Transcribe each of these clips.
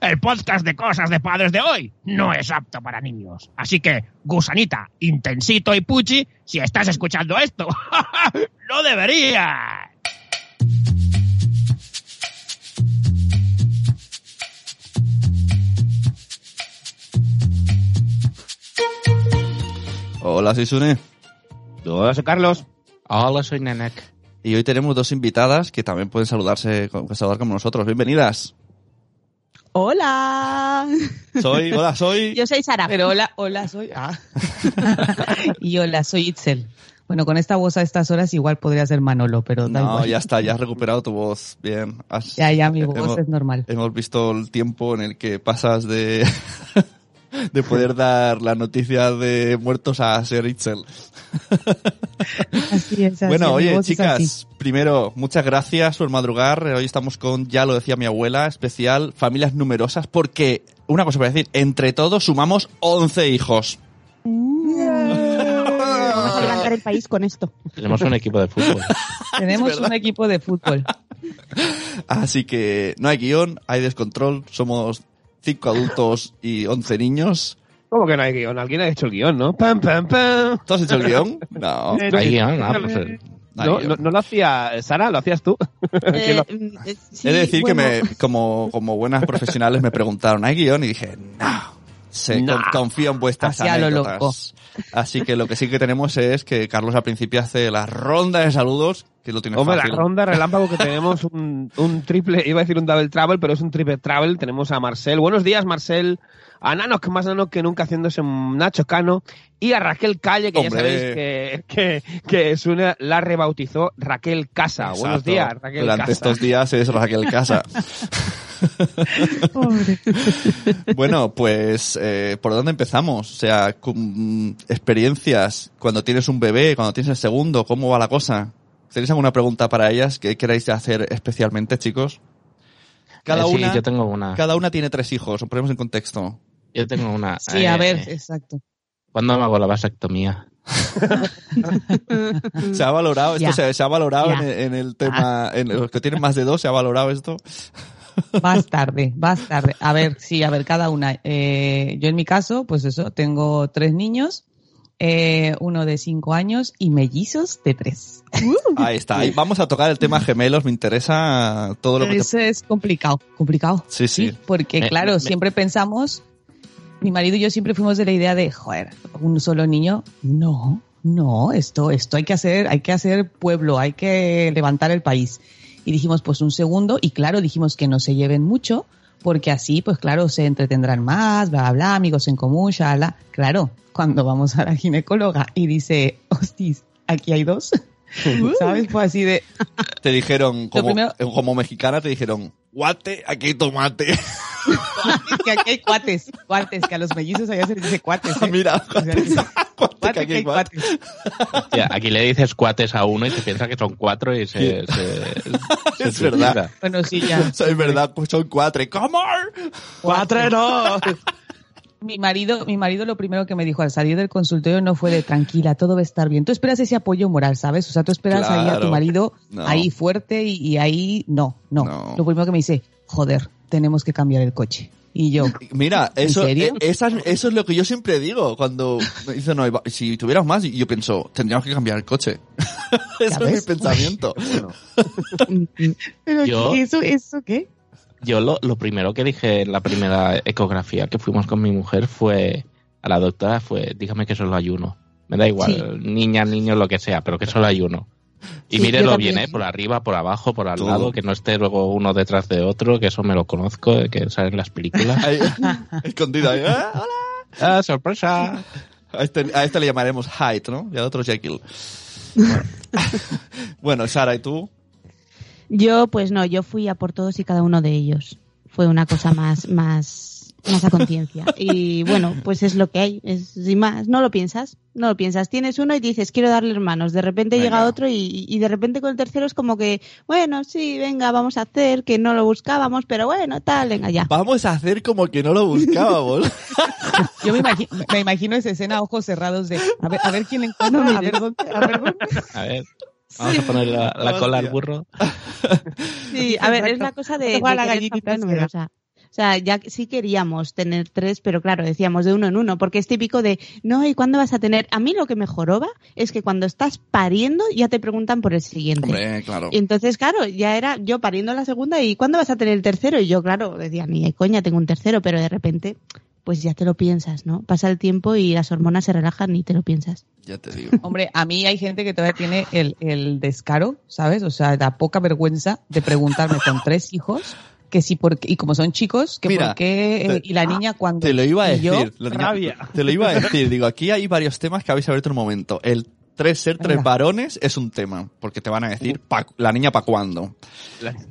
El podcast de cosas de padres de hoy no es apto para niños. Así que, gusanita, intensito y puchi, si estás escuchando esto, no deberías. Hola, soy Sune. Hola, soy Carlos. Hola, soy Nenek. Y hoy tenemos dos invitadas que también pueden saludarse, saludar como nosotros. Bienvenidas. Hola. Soy, hola, soy. Yo soy Sara, pero hola, hola, soy. Ah. y hola, soy Itzel. Bueno, con esta voz a estas horas igual podría ser Manolo, pero da No, igual. ya está, ya has recuperado tu voz. Bien. Has- Ya, ya, mi voz hemos, es normal. hemos visto el tiempo en el que pasas de, de poder dar la noticia de muertos a ser Itzel. Así es, así Bueno, oye, chicas, primero, muchas gracias por madrugar. Hoy estamos con, ya lo decía mi abuela, especial, familias numerosas, porque, una cosa para decir, entre todos sumamos 11 hijos. Vamos a levantar el país con esto. Tenemos un equipo de fútbol. Tenemos un equipo de fútbol. Así que no hay guion, hay descontrol, somos 5 adultos y 11 niños. ¿Cómo que no hay guion? Alguien ha hecho el guion, ¿no? Pam, pam, pam. ¿Tú has hecho el guion? No. Hay guion, ah, pues, eh, no hay No, guion. no, no lo hacía Sara, lo hacías tú. Eh, ¿Quién lo- mm, eh, sí, He de decir bueno, que me, como, como buenas profesionales me preguntaron, ¿hay guion? Y dije, no. Se, con- confío en vuestras Así a lo anécdotas. Así que lo que sí que tenemos es que Carlos al principio hace la ronda de saludos, que lo tiene Hombre, la fácil. ronda relámpago que tenemos un, un triple, iba a decir un double travel, pero es un triple travel. Tenemos a Marcel. Buenos días, Marcel. A Nano, que más Nano que nunca haciéndose un Nacho Cano. Y a Raquel Calle, que Hombre. ya sabéis que, que, que Sune la rebautizó Raquel Casa. Buenos días, Raquel Durante Casa. estos días es Raquel Casa. Pobre. bueno, pues, eh, ¿por dónde empezamos? O sea, con, mm, experiencias, cuando tienes un bebé, cuando tienes el segundo, ¿cómo va la cosa? ¿Tenéis alguna pregunta para ellas que queráis hacer especialmente, chicos? Cada eh, sí, una, yo tengo una. cada una tiene tres hijos, os ponemos en contexto. Yo tengo una. Sí, a eh, ver, exacto. ¿Cuándo me hago la vasectomía? ¿Se ha valorado? Esto Ya. se, se ha valorado Ya. Ah. en, el- en el tema, en los que tienen más de dos, ¿se ha valorado esto? Vas tarde, vas tarde. A ver, sí, a ver, cada una. Eh, yo en mi caso, pues eso, tengo tres niños, eh, uno de cinco años y mellizos de tres. Ahí está. Ahí vamos a tocar el tema gemelos, me interesa todo lo que te... Eso es complicado, complicado. Sí, sí. porque Me- claro, me- siempre pensamos, mi marido y yo siempre fuimos de la idea de, joder, un solo niño, no, no, esto, esto hay que hacer, hay que hacer pueblo, hay que levantar el país. Y dijimos, pues un segundo, y claro, dijimos que no se lleven mucho, porque así, pues claro, se entretendrán más, bla, bla, bla, amigos en común, shala. Claro, cuando vamos a la ginecóloga y dice, hostis, aquí hay dos, ¿sabes? Pues así de, Te dijeron, como, primero- como mexicana, te dijeron, guate, aquí hay tomate. que aquí hay cuates, cuates, que a los mellizos allá se les dice cuates. ¿eh? Mira, O sea, que aquí. Hostia, le dices cuates a uno y se piensa que son cuatro y se. se- se Es verdad. Bueno, sí, ya. Es verdad, pues son cuatro. ¿Cómo? Cuatro no. Mi marido, mi marido lo primero que me dijo al salir del consultorio no fue de tranquila, todo va a estar bien. Tú esperas ese apoyo moral, ¿sabes? O sea, tú esperas ahí a tu marido No. ahí fuerte y, y ahí no, no, No. Lo primero que me dice, joder, tenemos que cambiar el coche. Y yo, Mira, ¿En eso, eh, esa- eso es lo que yo siempre digo cuando me dicen, no, si tuviéramos más, y yo pienso, tendríamos que cambiar el coche. Ese es mi ves? pensamiento. ¿pero Yo-? ¿Eso, eso qué? Yo lo, lo primero que dije en la primera ecografía que fuimos con mi mujer fue a la doctora fue, dígame que solo hay uno. Me da igual, niña, niño, lo que sea, pero que solo hay uno. Y Sí, bien, ¿eh? Por arriba, por abajo, por al Todo. lado, que no esté luego uno detrás de otro, que eso me lo conozco, que sale en las películas. Ahí, escondido ahí. ¡Ah, hola! ¡Ah, sorpresa! A este, a este le llamaremos Hyde, ¿no? Y al otro Jekyll. Bueno, Bueno, Sara, ¿y tú? Yo, pues no, yo fui a por todos y cada uno de ellos. Fue una cosa más, más más a conciencia. Y bueno, pues es lo que hay, es sin más. No lo piensas, no lo piensas. Tienes uno y dices, quiero darle hermanos. De repente Venga. llega otro y, y de repente con el tercero es como que, bueno, sí, venga, vamos a hacer, que no lo buscábamos, pero bueno, tal, venga, ya. Vamos a hacer como que no lo buscábamos. Yo me imagino, me imagino esa escena, ojos cerrados de, a ver, a ver quién encuentra, a ver dónde, a ver dónde. A ver, vamos a poner la, la cola al burro. Sí, a ver, es la cosa de, de Igual la gallinita numerosa. O sea, ya que sí queríamos tener tres, pero claro, decíamos de uno en uno, porque es típico de, no, ¿y cuándo vas a tener? A mí lo que me joroba es que cuando estás pariendo ya te preguntan por el siguiente. Hombre, claro. Y entonces, claro, ya era yo pariendo la segunda y ¿cuándo vas a tener el tercero? Y yo, claro, decía, ni de coña tengo un tercero, pero de repente, pues ya te lo piensas, ¿no? Pasa el tiempo y las hormonas se relajan y te lo piensas. Ya te digo. Hombre, a mí hay gente que todavía tiene el, el descaro, ¿sabes? O sea, da poca vergüenza de preguntarme con tres hijos que si por qué- y como son chicos, que Mira, por qué, eh, te- y la niña cuando. Te lo iba a yo, decir. tenía- rabia. Te lo iba a decir. Digo, aquí hay varios temas que habéis abierto en un momento. El tres ser tres Venga. varones es un tema, porque te van a decir pa- la niña para cuándo.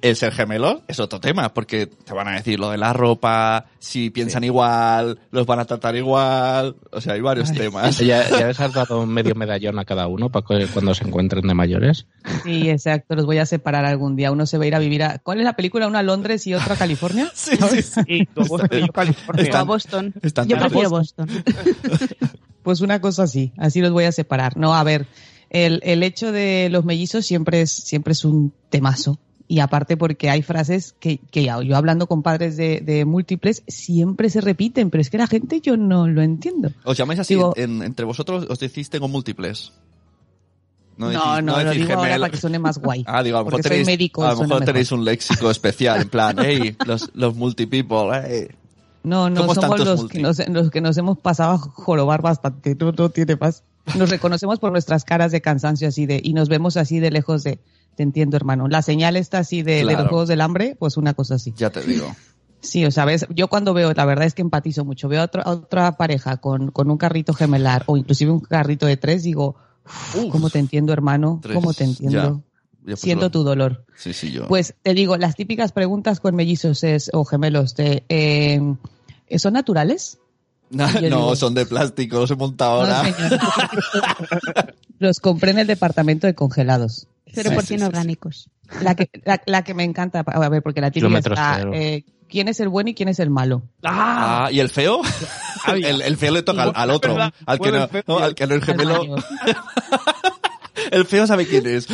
El ser gemelo es otro tema, porque te van a decir lo de la ropa, si piensan igual, los van a tratar igual. O sea, hay varios temas. ¿Ya, ya les has dado medio medallón a cada uno para cuando se encuentren de mayores? Sí, exacto, los voy a separar algún día. Uno se va a ir a vivir a. ¿Cuál es la película? ¿Una a Londres y otra a California? Sí, sí, sí. Y tú, Boston y yo, California. A Boston. están yo prefiero Boston. Pues una cosa así, así los voy a separar. No, a ver, el, el hecho de los mellizos siempre es, siempre es un temazo. Y aparte porque hay frases que, que yo hablando con padres de, de múltiples siempre se repiten, pero es que la gente yo no lo entiendo. ¿Os llamáis así? Digo- en- entre vosotros os decís tengo múltiples. No, decís- no, lo decís digo ahora gemelo. para que suene más guay. Ah, digo, a lo mejor tenéis, médico, a lo mejor. tenéis un léxico especial, en plan, hey, los, los multipeople, hey. No, no, Somos los que, nos, los que nos hemos pasado a jorobar bastante. No, no tiene más. Nos reconocemos por nuestras caras de cansancio así de, y nos vemos así de lejos de, te entiendo hermano. La señal está así de, de Claro. los juegos del hambre, pues una cosa así. Ya te digo. Sí, o sea, ves, yo cuando veo, la verdad es que empatizo mucho, veo a, otro- a otra pareja con, con un carrito gemelar o inclusive un carrito de tres, digo, "Uf, ¿cómo te entiendo hermano? Tres, ¿Cómo te entiendo? ya. Ya, pues, Siento lo- tu dolor. Sí, sí, yo. Pues te digo, las típicas preguntas con mellizos es, o gemelos de, eh, ¿son naturales? no, no, digo- son de plástico, los he montado ahora. No. Los compré en el departamento de congelados. 0% Sí, sí, sí, orgánicos. La que, la, la que me encanta, a ver, porque la está, cero. eh, ¿quién es el bueno y quién es el malo? ¡Ah! ¿y el feo? El, el feo le toca al, al otro, al que, no, el feo. no, al que no es gemelo. El feo sabe quién es.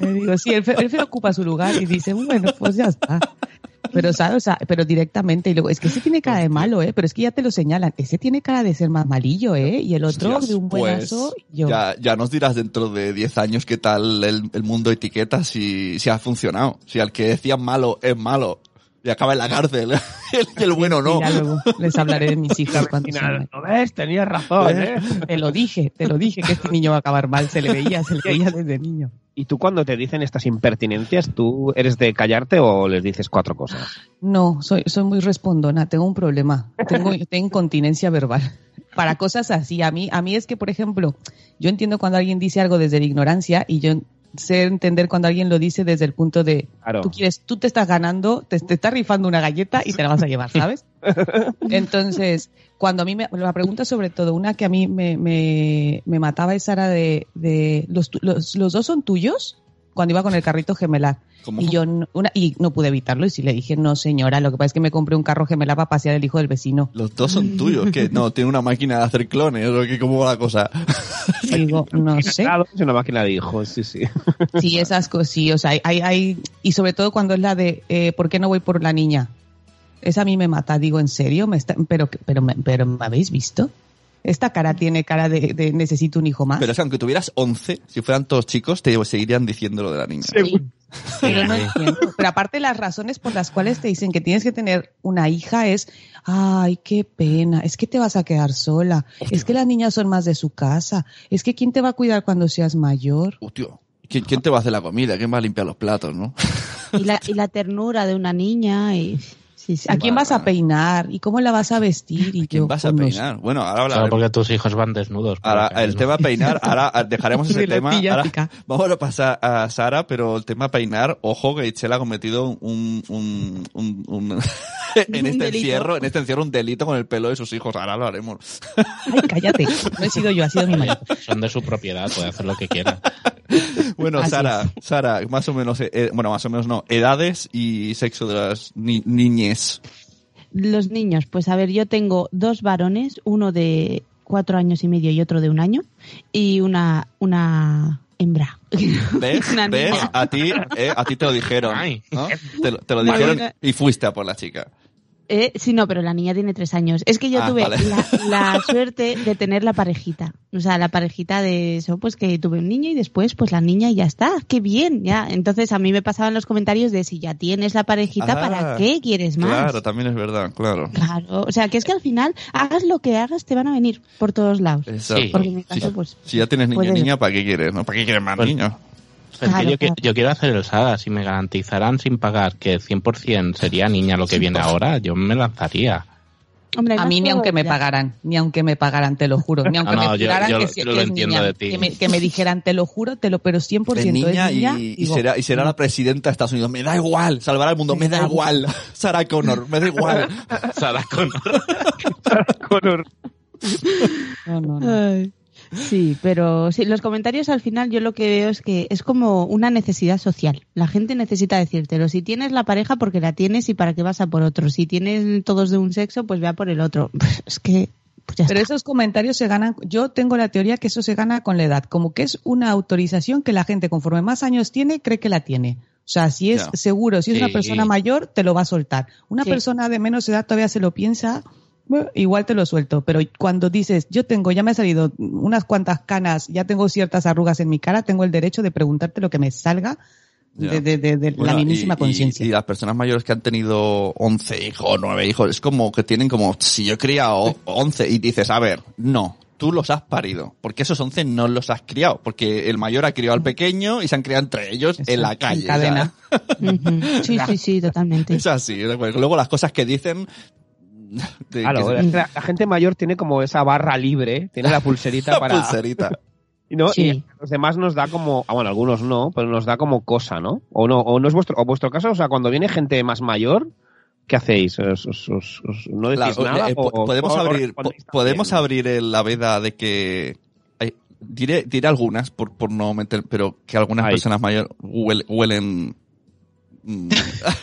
Le digo, sí, el feo, el feo ocupa su lugar y dice, bueno, pues ya está. Pero, ¿sabes? O sea, pero directamente, y luego, es que ese tiene cara de malo, ¿eh? Pero es que ya te lo señalan. Ese tiene cara de ser más malillo, ¿eh? Y el otro de un buenazo. pues, yo. ya, ya nos dirás dentro de 10 años qué tal el, el mundo etiqueta si, si ha funcionado. Si al que decían malo es malo y acaba en la cárcel y el bueno no. Y ya luego les hablaré de mis hijos cuando final, ¿No ves? Tenías razón, ¿eh? Te lo dije, te lo dije que este niño va a acabar mal, se le veía, se le veía desde niño. Y tú cuando te dicen estas impertinencias, ¿tú eres de callarte o les dices cuatro cosas? No, soy, soy muy respondona, tengo un problema, tengo, tengo incontinencia verbal. Para cosas así, a mí, a mí es que, por ejemplo, yo entiendo cuando alguien dice algo desde la ignorancia y yo sé entender cuando alguien lo dice desde el punto de, Claro. tú quieres, tú te estás ganando, te, te estás rifando una galleta y te la vas a llevar, ¿sabes? Entonces, cuando a mí me, la pregunta sobre todo, una que a mí me, me, me mataba esa era de, de los, los, los dos son tuyos, cuando iba con el carrito gemelar. ¿Cómo? Y yo no, una, y no pude evitarlo y sí le dije, no señora, lo que pasa es que me compré un carro gemelar para pasear el hijo del vecino. Los dos son tuyos, que no, tiene una máquina de hacer clones, o que cómo va la cosa. Y digo, no sé. Claro, es una máquina de hijos, sí, sí. Sí, esas cosas, sí, o sea, hay, hay, hay- y sobre todo cuando es la de, eh, ¿por qué no voy por la niña? Esa a mí me mata, digo, ¿en serio? ¿Me está, pero, pero, pero, ¿me habéis visto? Esta cara tiene cara de, de necesito un hijo más. Pero es que aunque tuvieras 11, si fueran todos chicos, te seguirían diciendo lo de la niña. Sí. Pero no entiendo. Pero aparte las razones por las cuales te dicen que tienes que tener una hija es, ay, qué pena, es que te vas a quedar sola, es que las niñas son más de su casa, es que quién te va a cuidar cuando seas mayor. Uh, tío, ¿quién, quién te va a hacer la comida? ¿Quién va a limpiar los platos, no? Y la, y la ternura de una niña y... Sí, sí. ¿A quién vas a peinar? ¿Y cómo la vas a vestir? Y ¿Quién yo, vas a peinar? Bueno, ahora Claro, hablaremos. porque tus hijos van desnudos. Ahora, el ¿no? tema peinar, ahora ah, dejaremos ese tema. ahora vamos a pasar a Sara, pero el tema peinar, ojo que Itchel ha cometido un, un, un, un- en este delito. encierro, en este encierro un delito con el pelo de sus hijos. Ahora lo haremos. Ay, cállate. No he sido yo, ha sido mi marido. Son de su propiedad, puede hacer lo que quiera. Bueno, Así Sara, Sara, más o menos, eh, bueno, más o menos no, edades y sexo de las ni- niñez. Los niños, pues a ver, yo tengo dos varones, uno de cuatro años y medio y otro de un año, y una, una hembra. ¿Ves? Una. A ti, eh, a ti te lo dijeron. Te, lo- te lo Una dijeron y fuiste a por la chica. Eh, sí, no, pero la niña tiene tres años. Es que yo Ah, tuve vale. la, la suerte de tener la parejita. O sea, la parejita de eso, pues que tuve un niño y después, pues la niña y ya está. ¡Qué bien! Ya. Entonces a mí me pasaban los comentarios de si ya tienes la parejita, Ah, ¿para qué quieres más? Claro, también es verdad, claro. Claro. O sea, que es que al final, hagas lo que hagas, te van a venir por todos lados. Exacto. Sí. Porque en mi Si- caso, pues. si ya tienes niño y niña, ¿para qué quieres? ¿No? ¿Para qué quieres más Pues- niños? Pero es que Claro, yo, claro. yo quiero hacer el Saga. Si me garantizaran sin pagar que 100% sería niña lo que viene ahora, yo me lanzaría. Hombre, A mí ni aunque me pagaran, ni aunque me pagaran, te lo juro, ni aunque No, no, me yo- juraran yo que, lo- si- que es niña. Que me, que me dijeran, te lo juro, te lo, pero 100% Es niña, es niña, y, y será, y será la presidenta de Estados Unidos. Me da igual, salvará al mundo, me da igual. Sarah Connor, me da igual. Sarah Connor. Connor. no, no, no. Ay. Sí, pero sí, los comentarios al final yo lo que veo es que es como una necesidad social. La gente necesita decírtelo. Si tienes la pareja, porque la tienes y para qué vas a por otro. Si tienes todos de un sexo, pues vea por el otro. Pues es que, pues Pero esos comentarios se ganan, yo tengo la teoría que eso se gana con la edad, como que es una autorización que la gente conforme más años tiene, cree que la tiene. O sea, si es seguro, si es una persona mayor, te lo va a soltar. Una Sí. persona de menos edad todavía se lo piensa, bueno, igual te lo suelto. Pero cuando dices, yo tengo, ya me ha salido unas cuantas canas, ya tengo ciertas arrugas en mi cara, tengo el derecho de preguntarte lo que me salga de, de- de- de Bueno, la mismísima y- y- conciencia. Y, las personas mayores que han tenido 11 hijos, 9 hijos, es como que tienen como, si yo he criado 11 y dices, a ver, no, tú los has parido, porque esos 11 no los has criado, porque el mayor ha criado al pequeño y se han criado entre ellos en la Exacto, en calle. cadena. ¿sabes? Ujú. Sí, sí, sí, totalmente. Es así. Luego las cosas que dicen... de- Claro, que- es que la, la gente mayor tiene como esa barra libre, tiene la pulserita la para... pulserita. Y, ¿no? Sí. y los demás nos da como, ah, bueno, algunos no, pero nos da como cosa, ¿no? O no, o no es vuestro, o vuestro caso, o sea, cuando viene gente más mayor, ¿qué hacéis? ¿Os, os- os- os- no decís nada? eh, o- podemos o- abrir, po- podemos abrir el- la veda de que hay- diré, diré algunas por, por no meter, pero que algunas personas mayores huel- huelen. Mm,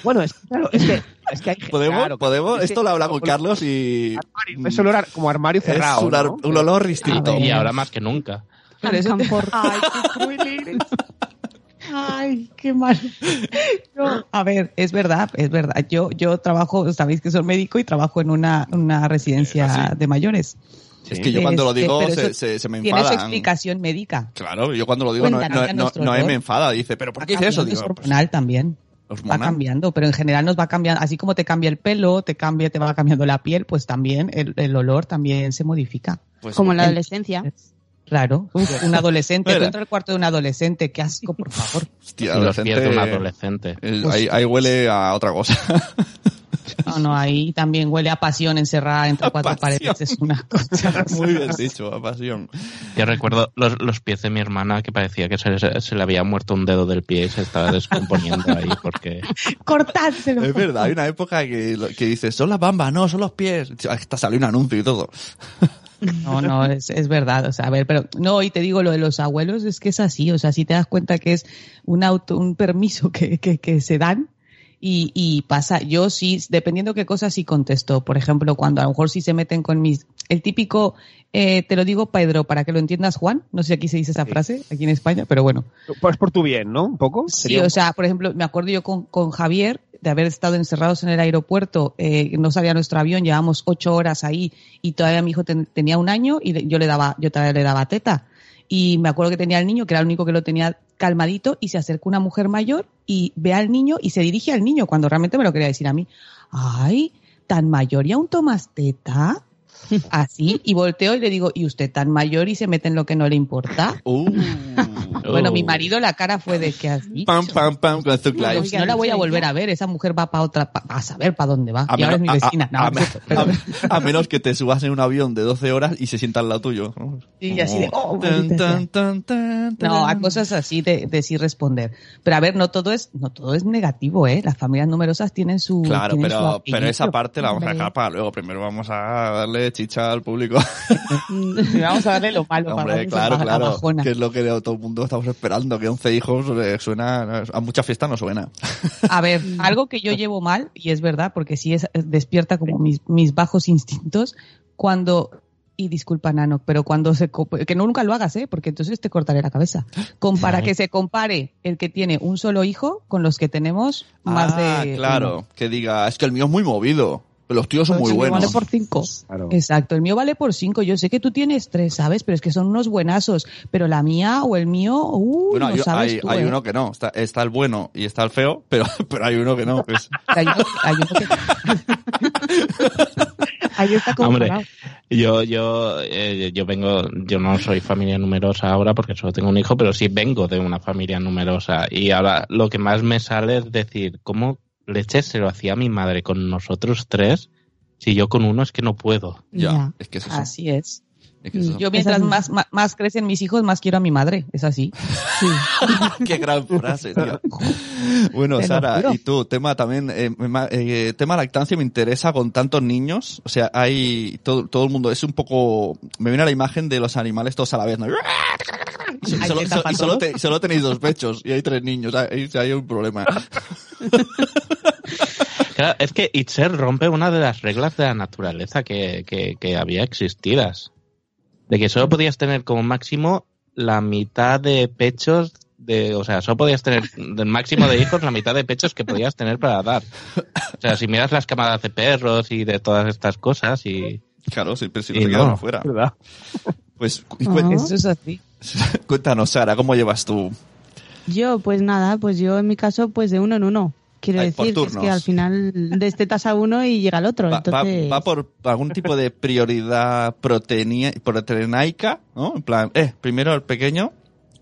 Bueno, es, claro, es que, es que hay podemos, claro, podemos. es que- Esto lo habla con Carlos y Armario, es olor a- como armario es cerrado. un, ar- ¿no? un olor distinto. Y ahora más que nunca. Ay, qué. Ay, mal. No, a ver, es verdad, es verdad. Yo, yo trabajo, sabéis que soy médico y trabajo en una, una residencia Eh, sí. de mayores. Es que yo cuando lo Este, digo se, se, se me Tiene su explicación médica. Claro, yo cuando lo digo no, Cuéntanos no, no, me enfada. Dice, ¿pero por qué dice eso? Digo, es pues, hormonal Va cambiando, pero en general nos va cambiando, así como te cambia el pelo, te cambia, te va cambiando la piel, pues también el, el olor también se modifica. Pues, Como en la adolescencia. Claro, Uf, un adolescente, tú entra al cuarto de un adolescente, qué asco, por favor. hostia, Y los pies de un adolescente, adolescente. el- ahí, ahí huele a otra cosa. No, no, ahí también huele a pasión encerrada entre A cuatro pasión. paredes, es una cosa. Muy bien dicho, a pasión. Yo recuerdo los, los pies de mi hermana que parecía que se, se- se le había muerto un dedo del pie y se estaba descomponiendo ahí porque... Cortádselo. Es verdad, hay una época que, que dices, son las bambas, no, son los pies. Hasta salió un anuncio y todo. No, no, es, es verdad. O sea, a ver, pero no, y te digo lo de los abuelos, es que es así. O sea, si te das cuenta que es un auto, un permiso que, que, que se dan y, y pasa. Yo sí, dependiendo qué cosas sí contesto. Por ejemplo, cuando a lo mejor sí se meten con mis, el típico, eh, te lo digo, Pedro, para que lo entiendas, Juan. No sé si aquí se dice esa frase, aquí en España, pero bueno. Pues por tu bien, ¿no? Un poco. Sí, Sería o sea, por ejemplo, me acuerdo yo con, con Javier de haber estado encerrados en el aeropuerto, eh, no salía nuestro avión, llevábamos ocho horas ahí y todavía mi hijo ten- tenía un año y yo le daba, yo todavía le daba teta. Y me acuerdo que tenía el niño, que era el único que lo tenía calmadito, y se acerca una mujer mayor y ve al niño y se dirige al niño cuando realmente me lo quería decir a mí. Ay, tan mayor y aún tomas teta. Así, y volteo y le digo, ¿y usted tan mayor y se mete en lo que no le importa? Uh. Bueno, Oh. mi marido la cara fue de que dicho. Pam, pam, pam, con Live. si no la voy a volver a ver, esa mujer va para otra, pa- a saber para dónde va. A y ahora es mi menos- vecina. a- No, no menos que te subas en un avión de 12 horas y se sienta al lado tuyo. ¿no? Sí, así de, oh, Tan, No, a cosas así de, de sí responder. Pero a ver, no todo es, no todo es negativo, ¿eh? Las familias numerosas tienen su. Claro, tienen su pero, pero esa parte la vamos a dejar para luego. Primero vamos a darle chicha al público. Vamos a darle lo malo. para Hombre, darle claro, la claro. Que es lo que todo el mundo estamos esperando. Que 11 hijos eh, suena. A mucha fiesta no suena. A ver, algo que yo llevo mal, y es verdad, porque sí es, despierta como mis, mis bajos instintos, cuando, y disculpa Nano, pero cuando se, que no nunca lo hagas, ¿eh? porque entonces te cortaré la cabeza. Con, para que se compare el que tiene un solo hijo con los que tenemos más ah, de. claro. uno. Que diga, es que el mío es muy movido. Pero los tíos son muy El mío buenos. Vale por cinco. Claro. Exacto, el mío vale por cinco. Yo sé que tú tienes tres, ¿sabes? Pero es que son unos buenazos. Pero la mía o el mío, uh, Bueno, no hay, sabes hay- tú, hay ¿eh? uno que no. Está, está el bueno y está el feo, pero, pero hay uno que no. Hay uno, hay uno que... Ahí está Hombre, yo, yo, eh, yo vengo, yo no soy familia numerosa ahora porque solo tengo un hijo, pero sí vengo de una familia numerosa. Y ahora lo que más me sale es decir, ¿cómo leche se lo hacía mi madre con nosotros tres? Si yo con uno es que no puedo. ya, es que es eso. Así es. Es que eso. Yo mientras es- más, más, más crecen mis hijos, más quiero a mi madre. Es así. Qué gran frase, tío. Bueno, Te Sara, y tú, tema también, eh, eh, tema lactancia me interesa con tantos niños. O sea, hay todo, todo el mundo, es un poco, me viene la imagen de los animales todos a la vez, ¿no? Y, so- Ay, solo, ¿te so- tapan y solo, todos? te- solo tenéis dos pechos y hay tres niños, ahí ahí hay un problema. Claro, es que Itzer rompe una de las reglas de la naturaleza que, que, que había existidas. De que solo podías tener como máximo la mitad de pechos de, o sea, solo podías tener del máximo de hijos la mitad de pechos que podías tener para dar. O sea, si miras las camadas de perros y de todas estas cosas y Claro, si, pero si Y no afuera. ¿Verdad? Pues Eso es así. cuéntanos, Sara, ¿cómo llevas tú? Yo, pues nada, pues yo en mi caso, pues de uno en uno. Quiero Ay, decir que es turnos. que al final destetas a uno y llega el otro. Va, va- entonces, va por algún tipo de prioridad proteína, proteinaica, ¿no? En plan, eh, primero el pequeño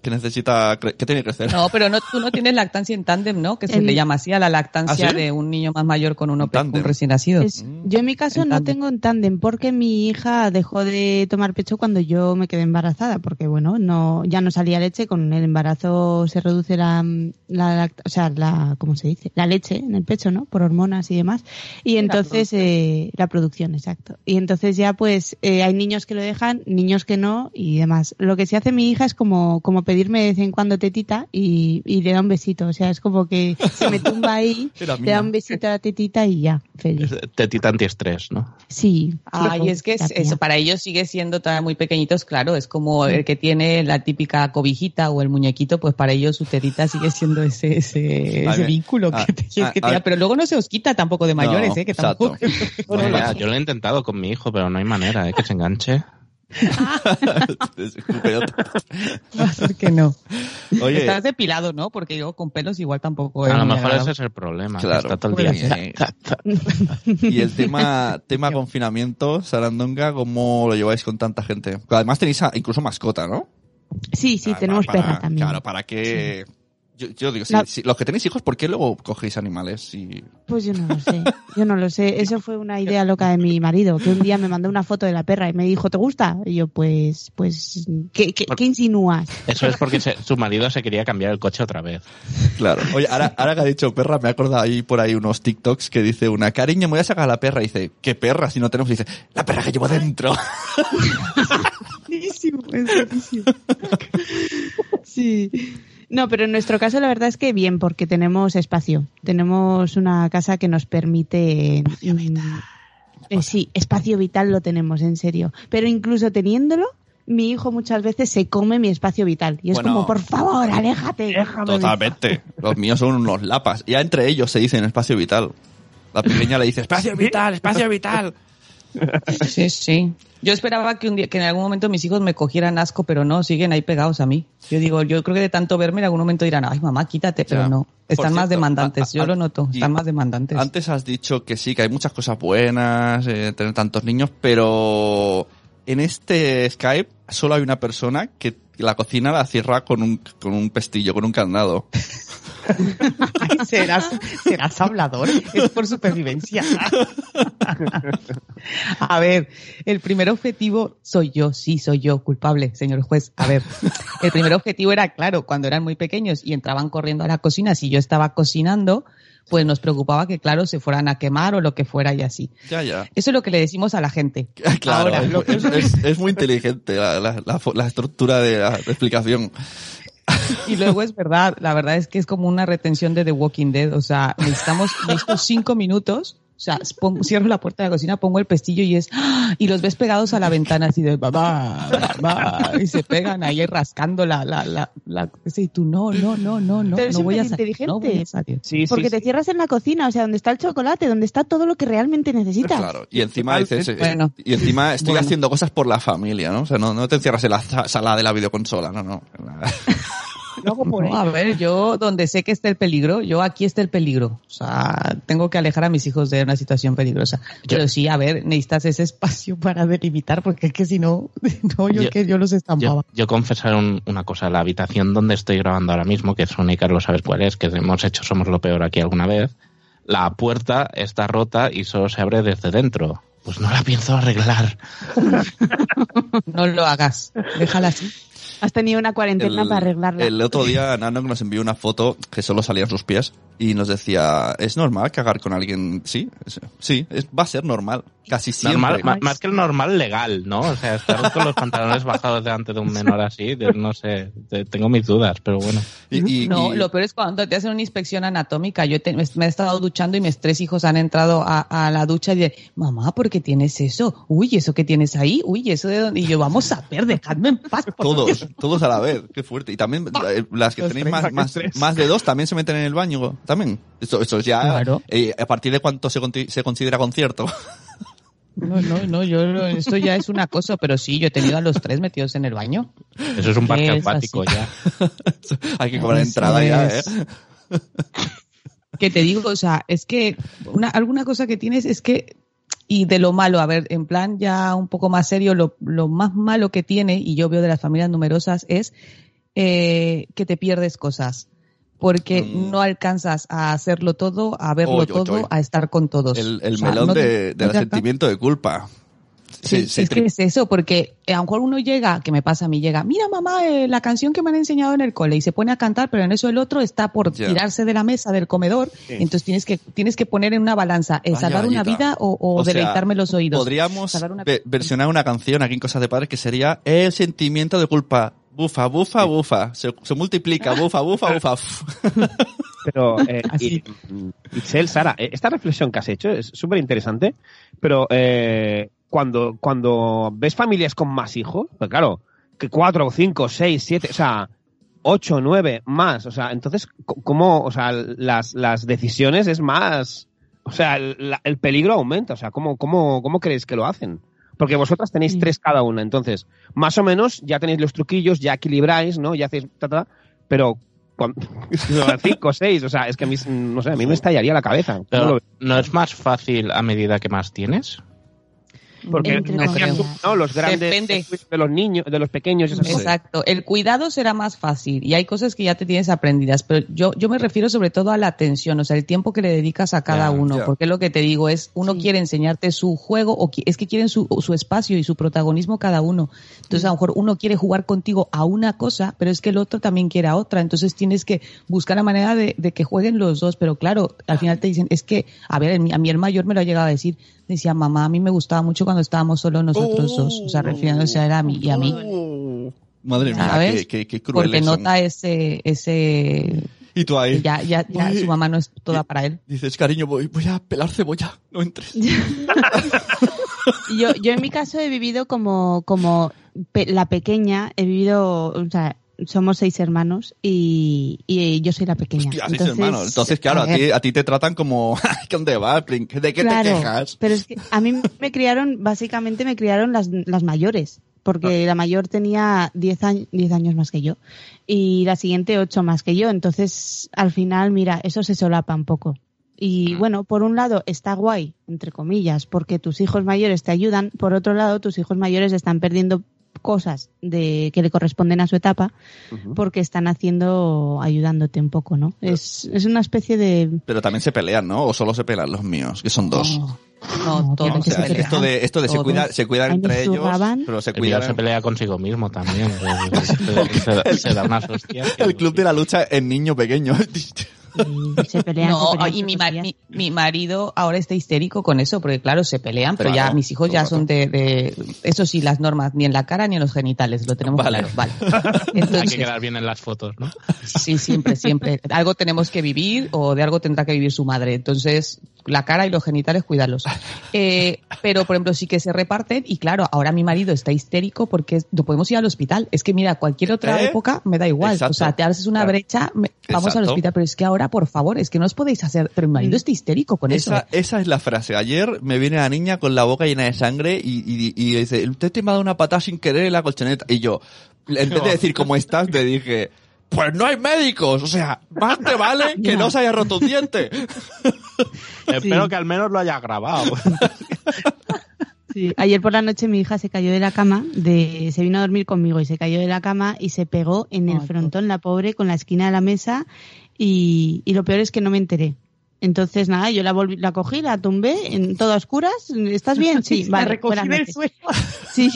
que necesita, que tiene que crecer. No, pero no, tú no tienes lactancia en tándem, ¿no? Que se le llama así a la lactancia ¿Ah, sí? de un niño más mayor con uno un recién nacido. es- yo en mi caso En no tándem. tengo en tándem porque mi hija dejó de tomar pecho cuando yo me quedé embarazada porque bueno, no ya no salía leche, con el embarazo se reduce la, la o sea, la ¿cómo se dice? La leche en el pecho, ¿no? Por hormonas y demás. Y la entonces eh, la producción, exacto. Y entonces ya pues eh, hay niños que lo dejan, niños que no y demás. Lo que sí hace mi hija es como como pedirme de vez en cuando tetita y, y le da un besito, o sea, es como que se me tumba ahí, le da un besito a la tetita y ya, feliz. tetita antiestrés, ¿no? Sí. Ay, es que es- eso para ellos sigue siendo todavía muy pequeñitos, claro, es como el que tiene la típica cobijita o el muñequito, pues para ellos su tetita sigue siendo ese, ese, A vínculo a- que te quieres que a- te da. a- pero luego no se os quita tampoco de mayores, No, eh, que tampoco. Bueno, Ya, va. yo lo he intentado con mi hijo, pero no hay manera, ¿eh? Que se enganche. Va a ser que no. Oye, Estás depilado, ¿no? Porque yo con pelos igual tampoco. A lo mejor agradable. ese es el problema. Claro. Está todo el día. Puede ser. y el tema, tema confinamiento, Sarandonga, ¿cómo lo lleváis con tanta gente? Además tenéis a- incluso mascota, ¿no? Sí, sí, Para- tenemos para- perra también. Claro, ¿para qué? Yo, yo digo, si, La- si- los que tenéis hijos, ¿por qué luego cogéis animales? Y... Pues yo no lo sé, yo no lo sé. Eso fue una idea loca de mi marido, que un día me mandó una foto de la perra y me dijo, ¿te gusta? Y yo, pues, pues, ¿qué, qué, qué insinúas? Eso es porque se- su marido se quería cambiar el coche otra vez. Claro. Oye, ahora, ahora que ha dicho perra, me he acordado ahí por ahí unos TikToks que dice una, cariño, me voy a sacar a la perra. Y dice, ¿qué perra si no tenemos? Y dice, la perra que llevo dentro. buenísimo, es buenísimo. Sí. No, pero en nuestro caso la verdad es que bien, porque tenemos espacio. Tenemos una casa que nos permite... mm, eh, sí, espacio vital lo tenemos, en serio. Pero incluso teniéndolo, mi hijo muchas veces se come mi espacio vital. Y es Bueno. como, por favor, aléjate. Totalmente. Los míos son unos lapas. Ya entre ellos se dicen espacio vital. La pequeña le dice, espacio vital, espacio vital. Sí, sí. Yo esperaba que un día, que en algún momento mis hijos me cogieran asco, pero no, siguen ahí pegados a mí. Yo digo, yo creo que de tanto verme en algún momento dirán, ay mamá, quítate, pero Ya. no. Están Por más cierto, demandantes, a- a- yo lo noto, están más demandantes. Antes has dicho que sí, que hay muchas cosas buenas, eh, tener tantos niños, pero en este Skype solo hay una persona que, la cocina la cierra con un, con un pestillo, con un candado. Ay, serás, serás hablador, es por supervivencia. A ver, el primer objetivo soy yo, sí, soy yo, culpable, señor juez. A ver, el primer objetivo era, claro, cuando eran muy pequeños y entraban corriendo a la cocina, si yo estaba cocinando, pues nos preocupaba que, claro, se fueran a quemar o lo que fuera y así. Ya, ya. Eso es lo que le decimos a la gente. Claro, Ahora, es, lo que- es- es- es muy inteligente la, la- la la estructura de la explicación. Y luego es verdad, la verdad es que es como una retención de The Walking Dead. O sea, necesitamos estos cinco minutos. O sea, pongo- cierro la puerta de la cocina, pongo el pestillo y es, ¡ah! y los ves pegados a la ventana así de babá, babá, y se pegan ahí rascando la, la, la, la, y tú no, no, no, no, no, Pero no voy a salir, no voy a inteligente. salir. Sí, Porque sí, te sí. cierras en la cocina, o sea, donde está el chocolate, donde está todo lo que realmente necesitas. Claro. Y encima dices, eh, Bueno. y encima estoy Bueno. haciendo cosas por la familia, ¿no? O sea, no, no te encierras en la sa- sala de la videoconsola, no, no. No, a ver, yo donde sé que está el peligro, yo aquí está el peligro. O sea, tengo que alejar a mis hijos de una situación peligrosa. Pero sí, a ver, necesitas ese espacio para delimitar, porque es que si no, no, yo, Yo- que yo los estampaba. Yo, yo confesar un- una cosa, la habitación donde estoy grabando ahora mismo, que Sony y Carlos sabes cuál es, que hemos hecho Somos lo Peor aquí alguna vez, la puerta está rota y solo se abre desde dentro. Pues no la pienso arreglar. No lo hagas, déjala así. Has tenido una cuarentena para arreglarla. el otro día Nano nos envió una foto que solo salían sus pies y nos decía, ¿es normal cagar con alguien? Sí, sí, es- va a ser normal. Casi siempre. Normal, ma- más que el normal legal, ¿no? O sea, estar con los pantalones bajados delante de un menor así, de- no sé, te- tengo mis dudas, pero bueno. Y- y- No, y- lo peor es cuando te hacen una inspección anatómica. Yo te- me, he estado duchando y mis tres hijos han entrado a, a la ducha y de, mamá, ¿por qué tienes eso? Uy, ¿eso que tienes ahí? Uy, ¿eso de dónde? Y yo, vamos a ver, dejadme en paz. por Todos, Dios". Todos a la vez, qué fuerte. Y también eh, las que Los tenéis más, ¿a qué más, más de dos también se meten en el baño, también. Esto, esto es ya, Claro. eh, a partir de cuánto se, se considera concierto. No, no, no, yo, esto ya es una cosa, pero sí, yo he tenido a los tres metidos en el baño. Eso es un parque acuático ya. Hay que cobrar entrada ya. ¿eh? que te digo, o sea, es que una, alguna cosa que tienes es que, y de lo malo, a ver, en plan ya un poco más serio, lo, lo más malo que tiene, y yo veo de las familias numerosas, es eh, que te pierdes cosas. Porque Mm. no alcanzas a hacerlo todo, a verlo todo, a estar con todos. El, el O sea, melón no te- de, del sentimiento de culpa. Sí, Se- se es que es eso, porque eh, a lo mejor uno llega, que me pasa a mí, llega, mira mamá, eh, la canción que me han enseñado en el cole y se pone a cantar, pero en eso el otro está por Ya. tirarse de la mesa del comedor, entonces tienes que tienes que poner en una balanza, eh, Vaya salvar una vida o, o O sea, deleitarme los oídos. Podríamos Salvar una- ve- versionar una canción aquí en Cosas de Padres que sería El sentimiento de culpa. Bufa, bufa, bufa. Se, se multiplica, bufa, bufa, bufa. Pero, eh, Así. y- Itzel, Sara, esta reflexión que has hecho es súper interesante, pero eh, cuando, cuando ves familias con más hijos, pues claro, que cuatro, cinco, seis, siete, o sea, ocho, nueve, más, o sea, entonces, ¿cómo, o sea, las, las decisiones es más, o sea, el, la- el peligro aumenta, o sea, ¿cómo, cómo, cómo creéis que lo hacen? Porque vosotras tenéis Sí. tres cada una, entonces, más o menos ya tenéis los truquillos, ya equilibráis, ¿no? Ya hacéis, ta, ta, pero cinco, seis, o sea, es que a mí, no sé, a mí me estallaría la cabeza. ¿No es más fácil a medida que más tienes? Porque no los grandes Depende. de los niños, de los pequeños, esas cosas. Exacto. El cuidado será más fácil y hay cosas que ya te tienes aprendidas, pero yo, yo me refiero sobre todo a la atención, o sea, el tiempo que le dedicas a cada uno, ya. porque lo que te digo es, uno Sí. quiere enseñarte su juego o es que quieren su, su espacio y su protagonismo cada uno. Entonces, a lo mejor uno quiere jugar contigo a una cosa, pero es que el otro también quiere a otra, entonces tienes que buscar la manera de, de que jueguen los dos, pero claro, al final te dicen, es que, a ver, a mí el mayor me lo ha llegado a decir, decía, mamá, a mí me gustaba mucho cuando estábamos solo nosotros dos, o sea, refiriéndose a mí y a mí. Oh. Madre mía, ¿Sabes? qué, qué, qué crueles porque son. nota ese ese Y tú ahí. ya ya, ya su mamá no es toda para él Dices, cariño, voy, voy a pelar cebolla. No entres. Yo, yo en mi caso he vivido como, como pe- la pequeña, he vivido, o sea, somos seis hermanos y, y yo soy la pequeña. Hostia, seis hermanos. Entonces, claro, a, ti, a ti te tratan como, "Ay, ¿dónde vas? ¿De qué claro, te quejas? Pero es que a mí me criaron, básicamente me criaron las, las mayores, porque la mayor tenía 10 años, 10 años más que yo y la siguiente 8 más que yo. Entonces, al final, mira, eso se solapa un poco. Y bueno, por un lado está guay, entre comillas, porque tus hijos mayores te ayudan, por otro lado tus hijos mayores están perdiendo cosas de que le corresponden a su etapa Ujú. porque están haciendo ayudándote un poco, ¿no? Es, es una especie de Pero también se pelean, ¿no? O solo se pelean los míos, que son dos. No, No, no, todos tienen O sea, esto de, esto de se, cuida, se cuidan Ahí entre ellos, pero se cuidan. se pelea consigo mismo también. se, se- se da hostias. El club de la lucha en niño pequeño. y se pelean. No, se pelean y mi, mar- mi, mi marido ahora está histérico con eso, porque claro, se pelean, pero Claro, ya mis hijos ya son de, de, eso sí, las normas, ni en la cara ni en los genitales, lo tenemos Vale. claro, vale. Hay que Entonces, quedar bien en las fotos, ¿no? sí, siempre, siempre. Algo tenemos que vivir o de algo tendrá que vivir su madre. Entonces, la cara y los genitales, cuidarlos. Eh, pero, por ejemplo, sí que se reparten y claro, ahora mi marido está histérico porque no podemos ir al hospital. Es que mira, cualquier otra ¿Eh? época me da igual. Exacto. O sea, te haces una Claro. brecha, me- vamos al hospital, pero es que ahora, por favor, es que no os podéis hacer. Pero mi marido está histérico con eso. Esa, esa es la frase. Ayer me viene la niña con la boca llena de sangre y, y, y dice, usted te me ha dado una patada sin querer en la colchoneta. Y yo, en vez de decir cómo estás, te dije, pues no hay médicos. O sea, más te vale que no se haya roto un diente. Espero que al menos lo haya grabado. Sí. Ayer por la noche mi hija se cayó de la cama, de, se vino a dormir conmigo y se cayó de la cama y se pegó en el Ay, frontón, la pobre, con la esquina de la mesa y, y lo peor es que no me enteré. Entonces, nada, yo la volví, la cogí, la tumbé en todas oscuras. ¿Estás bien? Sí, La vale. recogí buenas del suelo. Sí.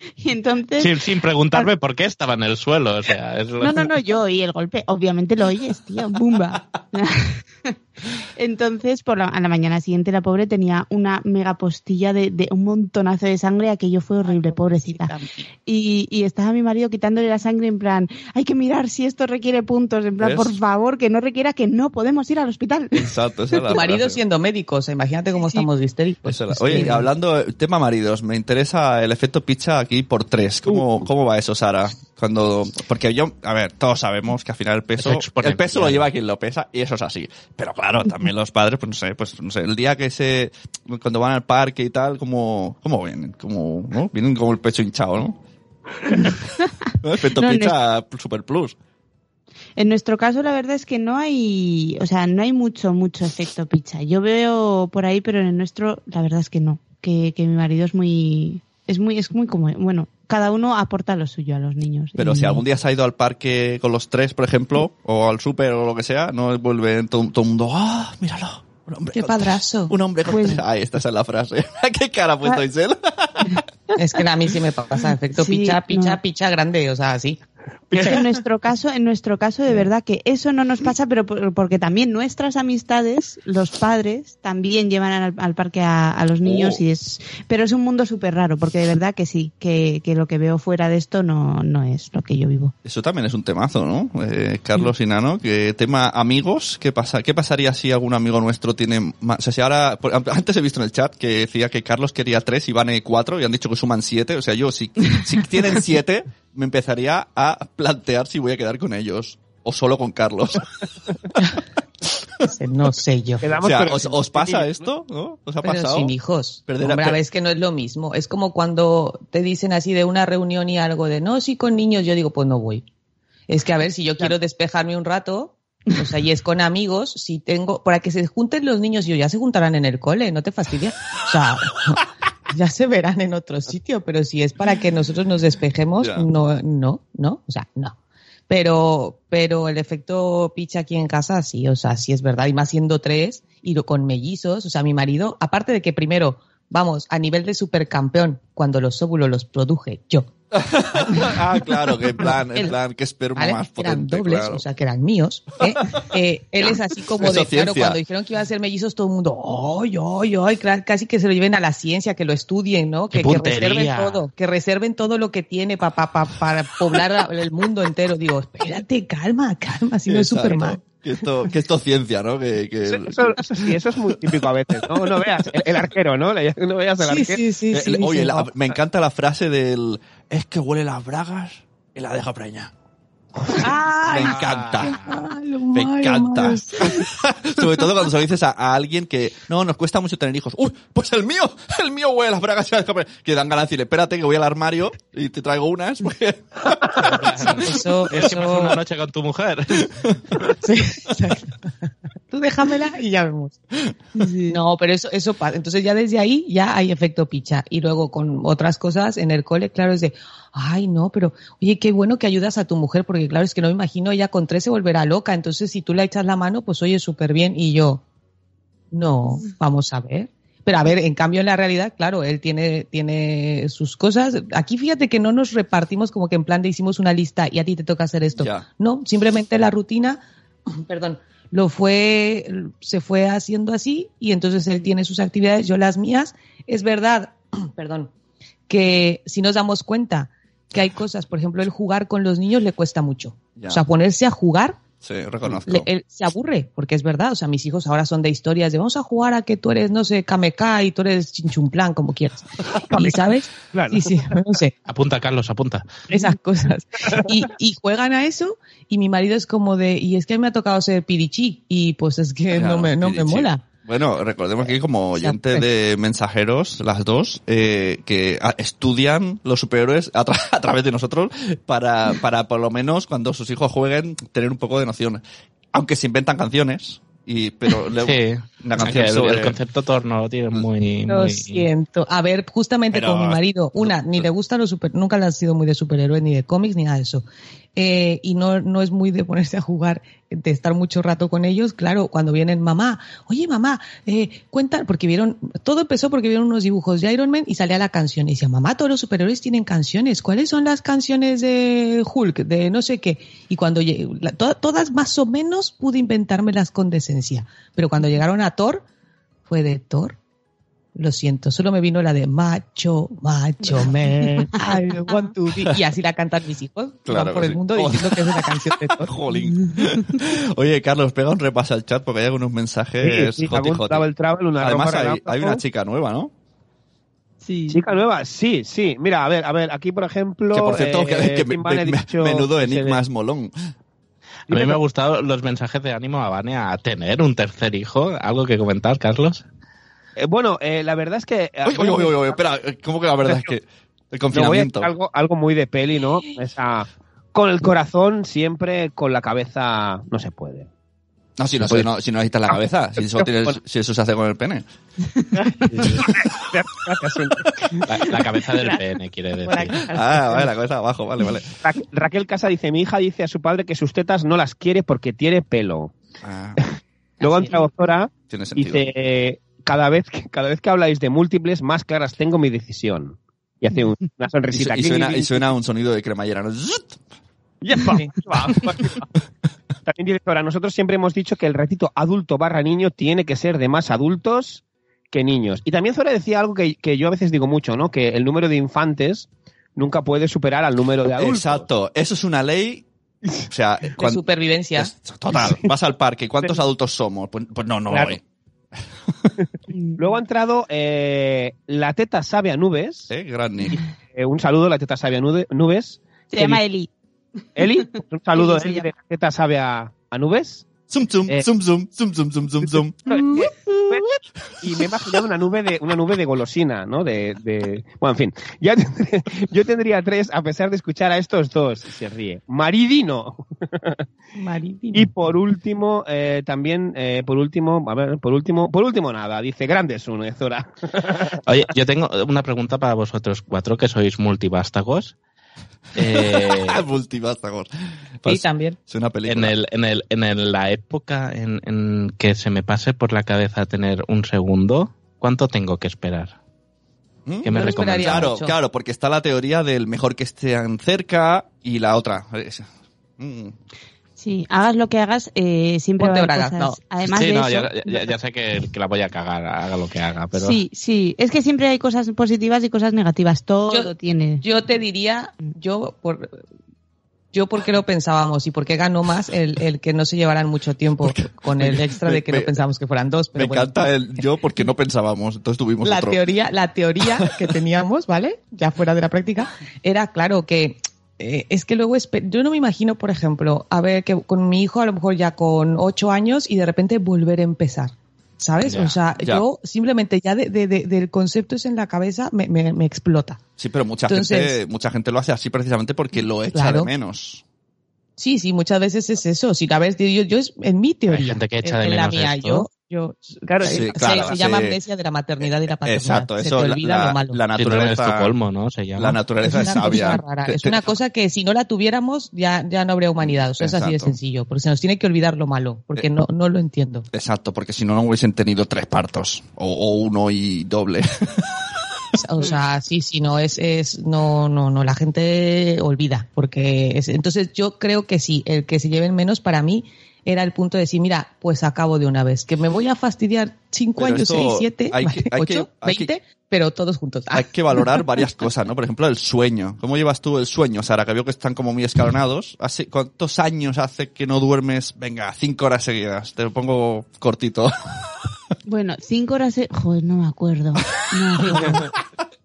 Y entonces, sin, sin preguntarme por qué estaba en el suelo. O sea, es no, no, no, yo oí el golpe. Obviamente lo oyes, tío. Bumba. Entonces, por la, a la mañana siguiente, la pobre tenía una mega postilla de, de un montonazo de sangre. Aquello fue horrible, pobrecita. Y, y estaba mi marido quitándole la sangre en plan, hay que mirar si esto requiere puntos. En plan, ¿Ves? por favor, que no requiera que no podemos ir al hospital. Exacto, esa es la Tu marido frase. siendo médico, o sea, imagínate cómo Sí. estamos de histéricos. Es Oye, hablando tema maridos, me interesa el efecto pizza aquí por tres. ¿Cómo, cómo va eso, Sara? Cuando, porque yo, a ver, todos sabemos que al final el peso, el peso lo lleva quien lo pesa y eso es así. Pero claro, también los padres, pues no sé, pues no sé, el día que se, cuando van al parque y tal, ¿cómo, cómo vienen? Como, ¿no? Vienen como el pecho hinchado, ¿no? Efecto No, no pizza super plus. En nuestro caso, la verdad es que no hay, o sea, no hay mucho, mucho efecto pizza. Yo veo por ahí, pero en el nuestro, la verdad es que no. Que, que mi marido es muy, es muy, es muy como, bueno, cada uno aporta lo suyo a los niños. Pero Y- si algún día se ha ido al parque con los tres, por ejemplo, o al súper o lo que sea, no vuelve todo, todo el mundo, ¡ah, míralo! Un hombre Qué con tres". padrazo. Un hombre con Pues- tres. Ay, esta es la frase. ¿Qué cara ha puesto Ah. Isel? Es que a mí sí me pasa efecto Sí, picha, picha, no. picha grande, o sea, así. En nuestro caso, en nuestro caso de verdad que eso no nos pasa, pero por- porque también nuestras amistades, los padres, también llevan al, al parque a, los niños y es, pero es un mundo súper raro, porque de verdad que sí, que, que lo que veo fuera de esto no, no es lo que yo vivo. Eso también es un temazo, ¿no? Eh, Carlos y Nano, que tema amigos, ¿qué pasa? ¿Qué pasaría si algún amigo nuestro tiene más? O sea, si ahora, antes he visto en el chat que decía que Carlos quería tres y Vane cuatro y han dicho que suman siete. O sea, yo si, si tienen siete, me empezaría a plantear si voy a quedar con ellos o solo con Carlos. No sé yo. O sea, ¿os, os pasa esto? ¿No? ¿Os ha Pero pasado? sin hijos. Perder a- Hombre, a es que no es lo mismo. Es como cuando te dicen así de una reunión y algo de, no, sí, con niños, yo digo, pues no voy. Es que, a ver, si yo quiero despejarme un rato, o sea, y es con amigos, si tengo, para que se junten los niños, yo ya se juntarán en el cole, no te fastidia. O sea, ya se verán en otro sitio, pero si es para que nosotros nos despejemos, Ya. no, no, no, o sea, no. Pero, pero el efecto picha aquí en casa, sí, o sea, sí es verdad, y más siendo tres, y lo- con mellizos, o sea, mi marido, aparte de que primero, vamos, a nivel de supercampeón, cuando los óvulos los produje yo, ah, claro, que en plan, en plan, que esperma ¿vale? más eran potente, dobles, claro. o sea, que eran míos. ¿eh? Eh, él es así como Eso de, es claro, ciencia. cuando dijeron que iban a ser mellizos, todo el mundo, ¡ay, ay, ay! Casi que se lo lleven a la ciencia, que lo estudien, ¿no? ¡Qué Que, que reserven todo, que reserven todo lo que tiene pa, pa- pa- para poblar la- el mundo entero. Digo, espérate, calma, calma, si no es. Superman. Que esto, que esto es ciencia, ¿no? Que, que- Eso, eso- eso sí, eso es muy típico a veces, ¿no? No veas, el, el arquero, ¿no? No veas el Sí, arquero. sí, sí, Eh, sí. Oye, sí. la- me encanta la frase del es que huele las bragas y la deja preña. ¡Ay! Me encanta. malo, Me malo, encanta. malo. Sobre todo cuando se lo dices a, a alguien que no, nos cuesta mucho tener hijos. ¡Uy! Pues el mío, el mío huele las bragas. Que dan ganas de decirle, espérate que voy al armario y te traigo unas. Eso, Es que pasó una noche con tu mujer. Sí, exacto. Tú déjamela y ya vemos. No, pero eso, eso pasa. Entonces ya desde ahí ya hay efecto picha. Y luego con otras cosas en el cole, claro, es de, ay, no, pero oye, qué bueno que ayudas a tu mujer, porque claro, es que no me imagino, ella con tres se volverá loca. Entonces si tú le echas la mano, pues oye, súper bien. Y yo, no, vamos a ver. Pero a ver, en cambio en la realidad, claro, él tiene, tiene sus cosas. Aquí fíjate que no nos repartimos como que en plan de hicimos una lista y a ti te toca hacer esto. Ya. No, simplemente la rutina, perdón, lo fue, se fue haciendo así y entonces él tiene sus actividades, yo las mías. Es verdad, perdón, que si nos damos cuenta que hay cosas, por ejemplo, el jugar con los niños le cuesta mucho. Ya. O sea, ponerse a jugar Sí, reconozco. le- él se aburre, porque es verdad, o sea, mis hijos ahora son de historias de vamos a jugar a que tú eres, no sé, Kameka y tú eres Chinchumplán, como quieras. ¿Y sabes? Claro. Sí, sí, no sé, Apunta, Carlos, apunta. esas cosas. Y, y juegan a eso y mi marido es como de, y es que me ha tocado ser pirichí y pues es que Claro, no me, no me mola. Bueno, recordemos que como oyente de mensajeros, las dos, eh, que a- estudian los superhéroes a, tra- a través de nosotros para, para por lo menos cuando sus hijos jueguen tener un poco de noción. Aunque se inventan canciones, y, pero le- Sí. una O sea, canción el, sobre- el concepto torno lo tiene muy... Lo muy- siento. A ver, justamente Pero- con mi marido, una, ni le gustan los super, nunca le han sido muy de superhéroes, ni de cómics, ni nada de eso. Eh, y no, no es muy de ponerse a jugar, de estar mucho rato con ellos. Claro, cuando vienen mamá, oye mamá, eh, porque vieron, todo empezó porque vieron unos dibujos de Iron Man y salía la canción. Y decía, mamá, todos los superhéroes tienen canciones. ¿Cuáles son las canciones de Hulk, de no sé qué? Y cuando la- to- todas más o menos pude inventármelas con decencia. Pero cuando llegaron a Thor, fue de Thor. Lo siento, solo me vino la de macho, macho, man, I want to be. Y así la cantan mis hijos. Claro van por el sí. mundo diciendo que es una canción de Thor. Jolín. Oye, Carlos, pega un repaso al chat porque hay algunos mensajes Sí, sí, travel travel, una Además hay, una chica nueva, ¿no? Sí. Chica nueva, sí, sí. Mira, a ver, a ver, aquí por ejemplo. que por cierto, eh, que, que me- me- dicho menudo que se- enigma es molón. A mí me han gustado los mensajes de ánimo a Vane a tener un tercer hijo. ¿Algo que comentar, Carlos? Eh, bueno, eh, la verdad es que. eh, Oye, oye, oye, oye, espera, ¿cómo que la verdad es que el Yo voy a confinamiento? algo, algo muy de peli, ¿no? Esa, con el corazón siempre, con la cabeza no se puede. No, si no, si no, si no necesitas la cabeza, si, solo tienes- si eso se hace con el pene. La, la cabeza del pene, quiere decir. Ah, vale, la cabeza abajo, vale, vale. Ra- Raquel Casa dice, mi hija dice a su padre que sus tetas no las quiere porque tiene pelo. Ah, Luego Así entra Ozora, sentido. dice, cada vez, que, cada vez que habláis de múltiples, más claras tengo mi decisión. Y hace un- una Y, sonrisita. su- y suena, y suena un sonido de cremallera. ¿no? También directora, nosotros siempre hemos dicho que el ratito adulto barra niño tiene que ser de más adultos que niños. Y también Zora decía algo que, que yo a veces digo mucho, ¿no? Que el número de infantes nunca puede superar al número de adultos. Exacto, eso es una ley. O sea, De supervivencia. es- total, vas al parque, ¿cuántos adultos somos? Pues, pues no, no Claro. hay. Luego ha entrado eh, La Teta Sabe a Nubes. ¿Eh? Gran Nick. Eh, un saludo, La Teta Sabe a Nude- Nubes. Se llama Eli. Eli, un saludo Eli, de La Teta Sabe a, a Nubes. Zum, zum, Eh. zum, zum, zum, zum, zum, zum, zum. y me he imaginado una nube de una nube de golosina, ¿no? De, de... bueno, en fin, ya tendré- yo tendría tres a pesar de escuchar a estos dos. Se ríe. Maridino. Maridino. Y por último, eh, también, eh, por último, a ver, por último, por último nada, dice grandes uno, Zora. Oye, yo tengo una pregunta para vosotros cuatro que sois multivástagos. Eh, Pues, también. es una película. en el, en el, en el- la época en, en que se me pase por la cabeza tener un segundo, ¿cuánto tengo que esperar? ¿Mm? ¿Qué me recomendáis? Claro, mucho. claro, porque está la teoría del mejor que estén cerca y la otra. Mm. Sí, hagas lo que hagas, eh, siempre Ponte va a haber bragas, cosas. Además Sí, de no, eso, ya, ya- ya sé que, que la voy a cagar, haga lo que haga, pero... Sí, sí. Es que siempre hay cosas positivas y cosas negativas. Todo Yo- tiene. Yo te diría, yo por yo porque lo pensábamos y porque ganó más el, el que no se llevaran mucho tiempo con el extra de que me- no pensábamos que fueran dos. Pero Me bueno. encanta el yo porque no pensábamos, entonces tuvimos la otro. teoría, la teoría que teníamos, ¿vale? Ya fuera de la práctica, era claro que eh, es que luego yo no me imagino, por ejemplo, a ver que con mi hijo a lo mejor ya con ocho años y de repente volver a empezar. ¿Sabes? Ya, o sea, ya. yo simplemente ya de, de- de- del concepto ese en la cabeza me, me- me explota. Sí, pero mucha Entonces- gente, mucha gente lo hace así precisamente porque lo echa Claro. de menos. Sí, sí, muchas veces es eso. Si la ves, yo, yo es en mi teoría. gente que echa en, de en la mía, esto. yo, yo, Claro, se, sí, se- claro, se sí. llama amnesia de la maternidad y la paternidad. Exacto, se eso te la, olvida la- lo malo. la naturaleza, Estocolmo, ¿no? Se llama. la naturaleza es, es una sabia. cosa rara. Te- es una cosa que si no la tuviéramos ya, ya no habría humanidad. O sea, es así de sencillo. Porque se nos tiene que olvidar lo malo. Porque Eh. no, no lo entiendo. Exacto, porque si no, no hubiesen tenido tres partos. O, o uno y doble. O sea, sí, sí, no es, es, no, no, no, la gente olvida. Porque es, entonces yo creo que sí, el que se lleven menos para mí era el punto de decir, mira, pues acabo de una vez. Que me voy a fastidiar cinco Pero años, seis, siete, hay que- hay que- ocho, hay que- veinte, pero todos juntos. Hay que valorar varias cosas, ¿no? Por ejemplo, el sueño. ¿Cómo llevas tú el sueño, Sara? Que veo que están como muy escalonados. ¿Hace, ¿Cuántos años hace que no duermes? Venga, cinco horas seguidas. Te lo pongo cortito. Bueno, cinco horas. Joder, no me acuerdo. No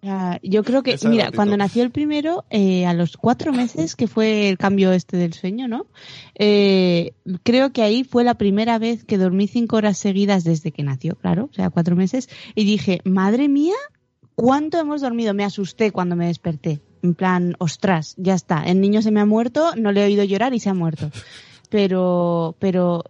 yo creo que, mira, cuando nació el primero, eh, a los cuatro meses, que fue el cambio este del sueño, ¿no? Eh, creo que ahí fue la primera vez que dormí cinco horas seguidas desde que nació, claro, o sea, cuatro meses, y dije, madre mía, ¿cuánto hemos dormido? Me asusté cuando me desperté. En plan, ostras, ya está, el niño se me ha muerto, no le he oído llorar y se ha muerto. Pero, pero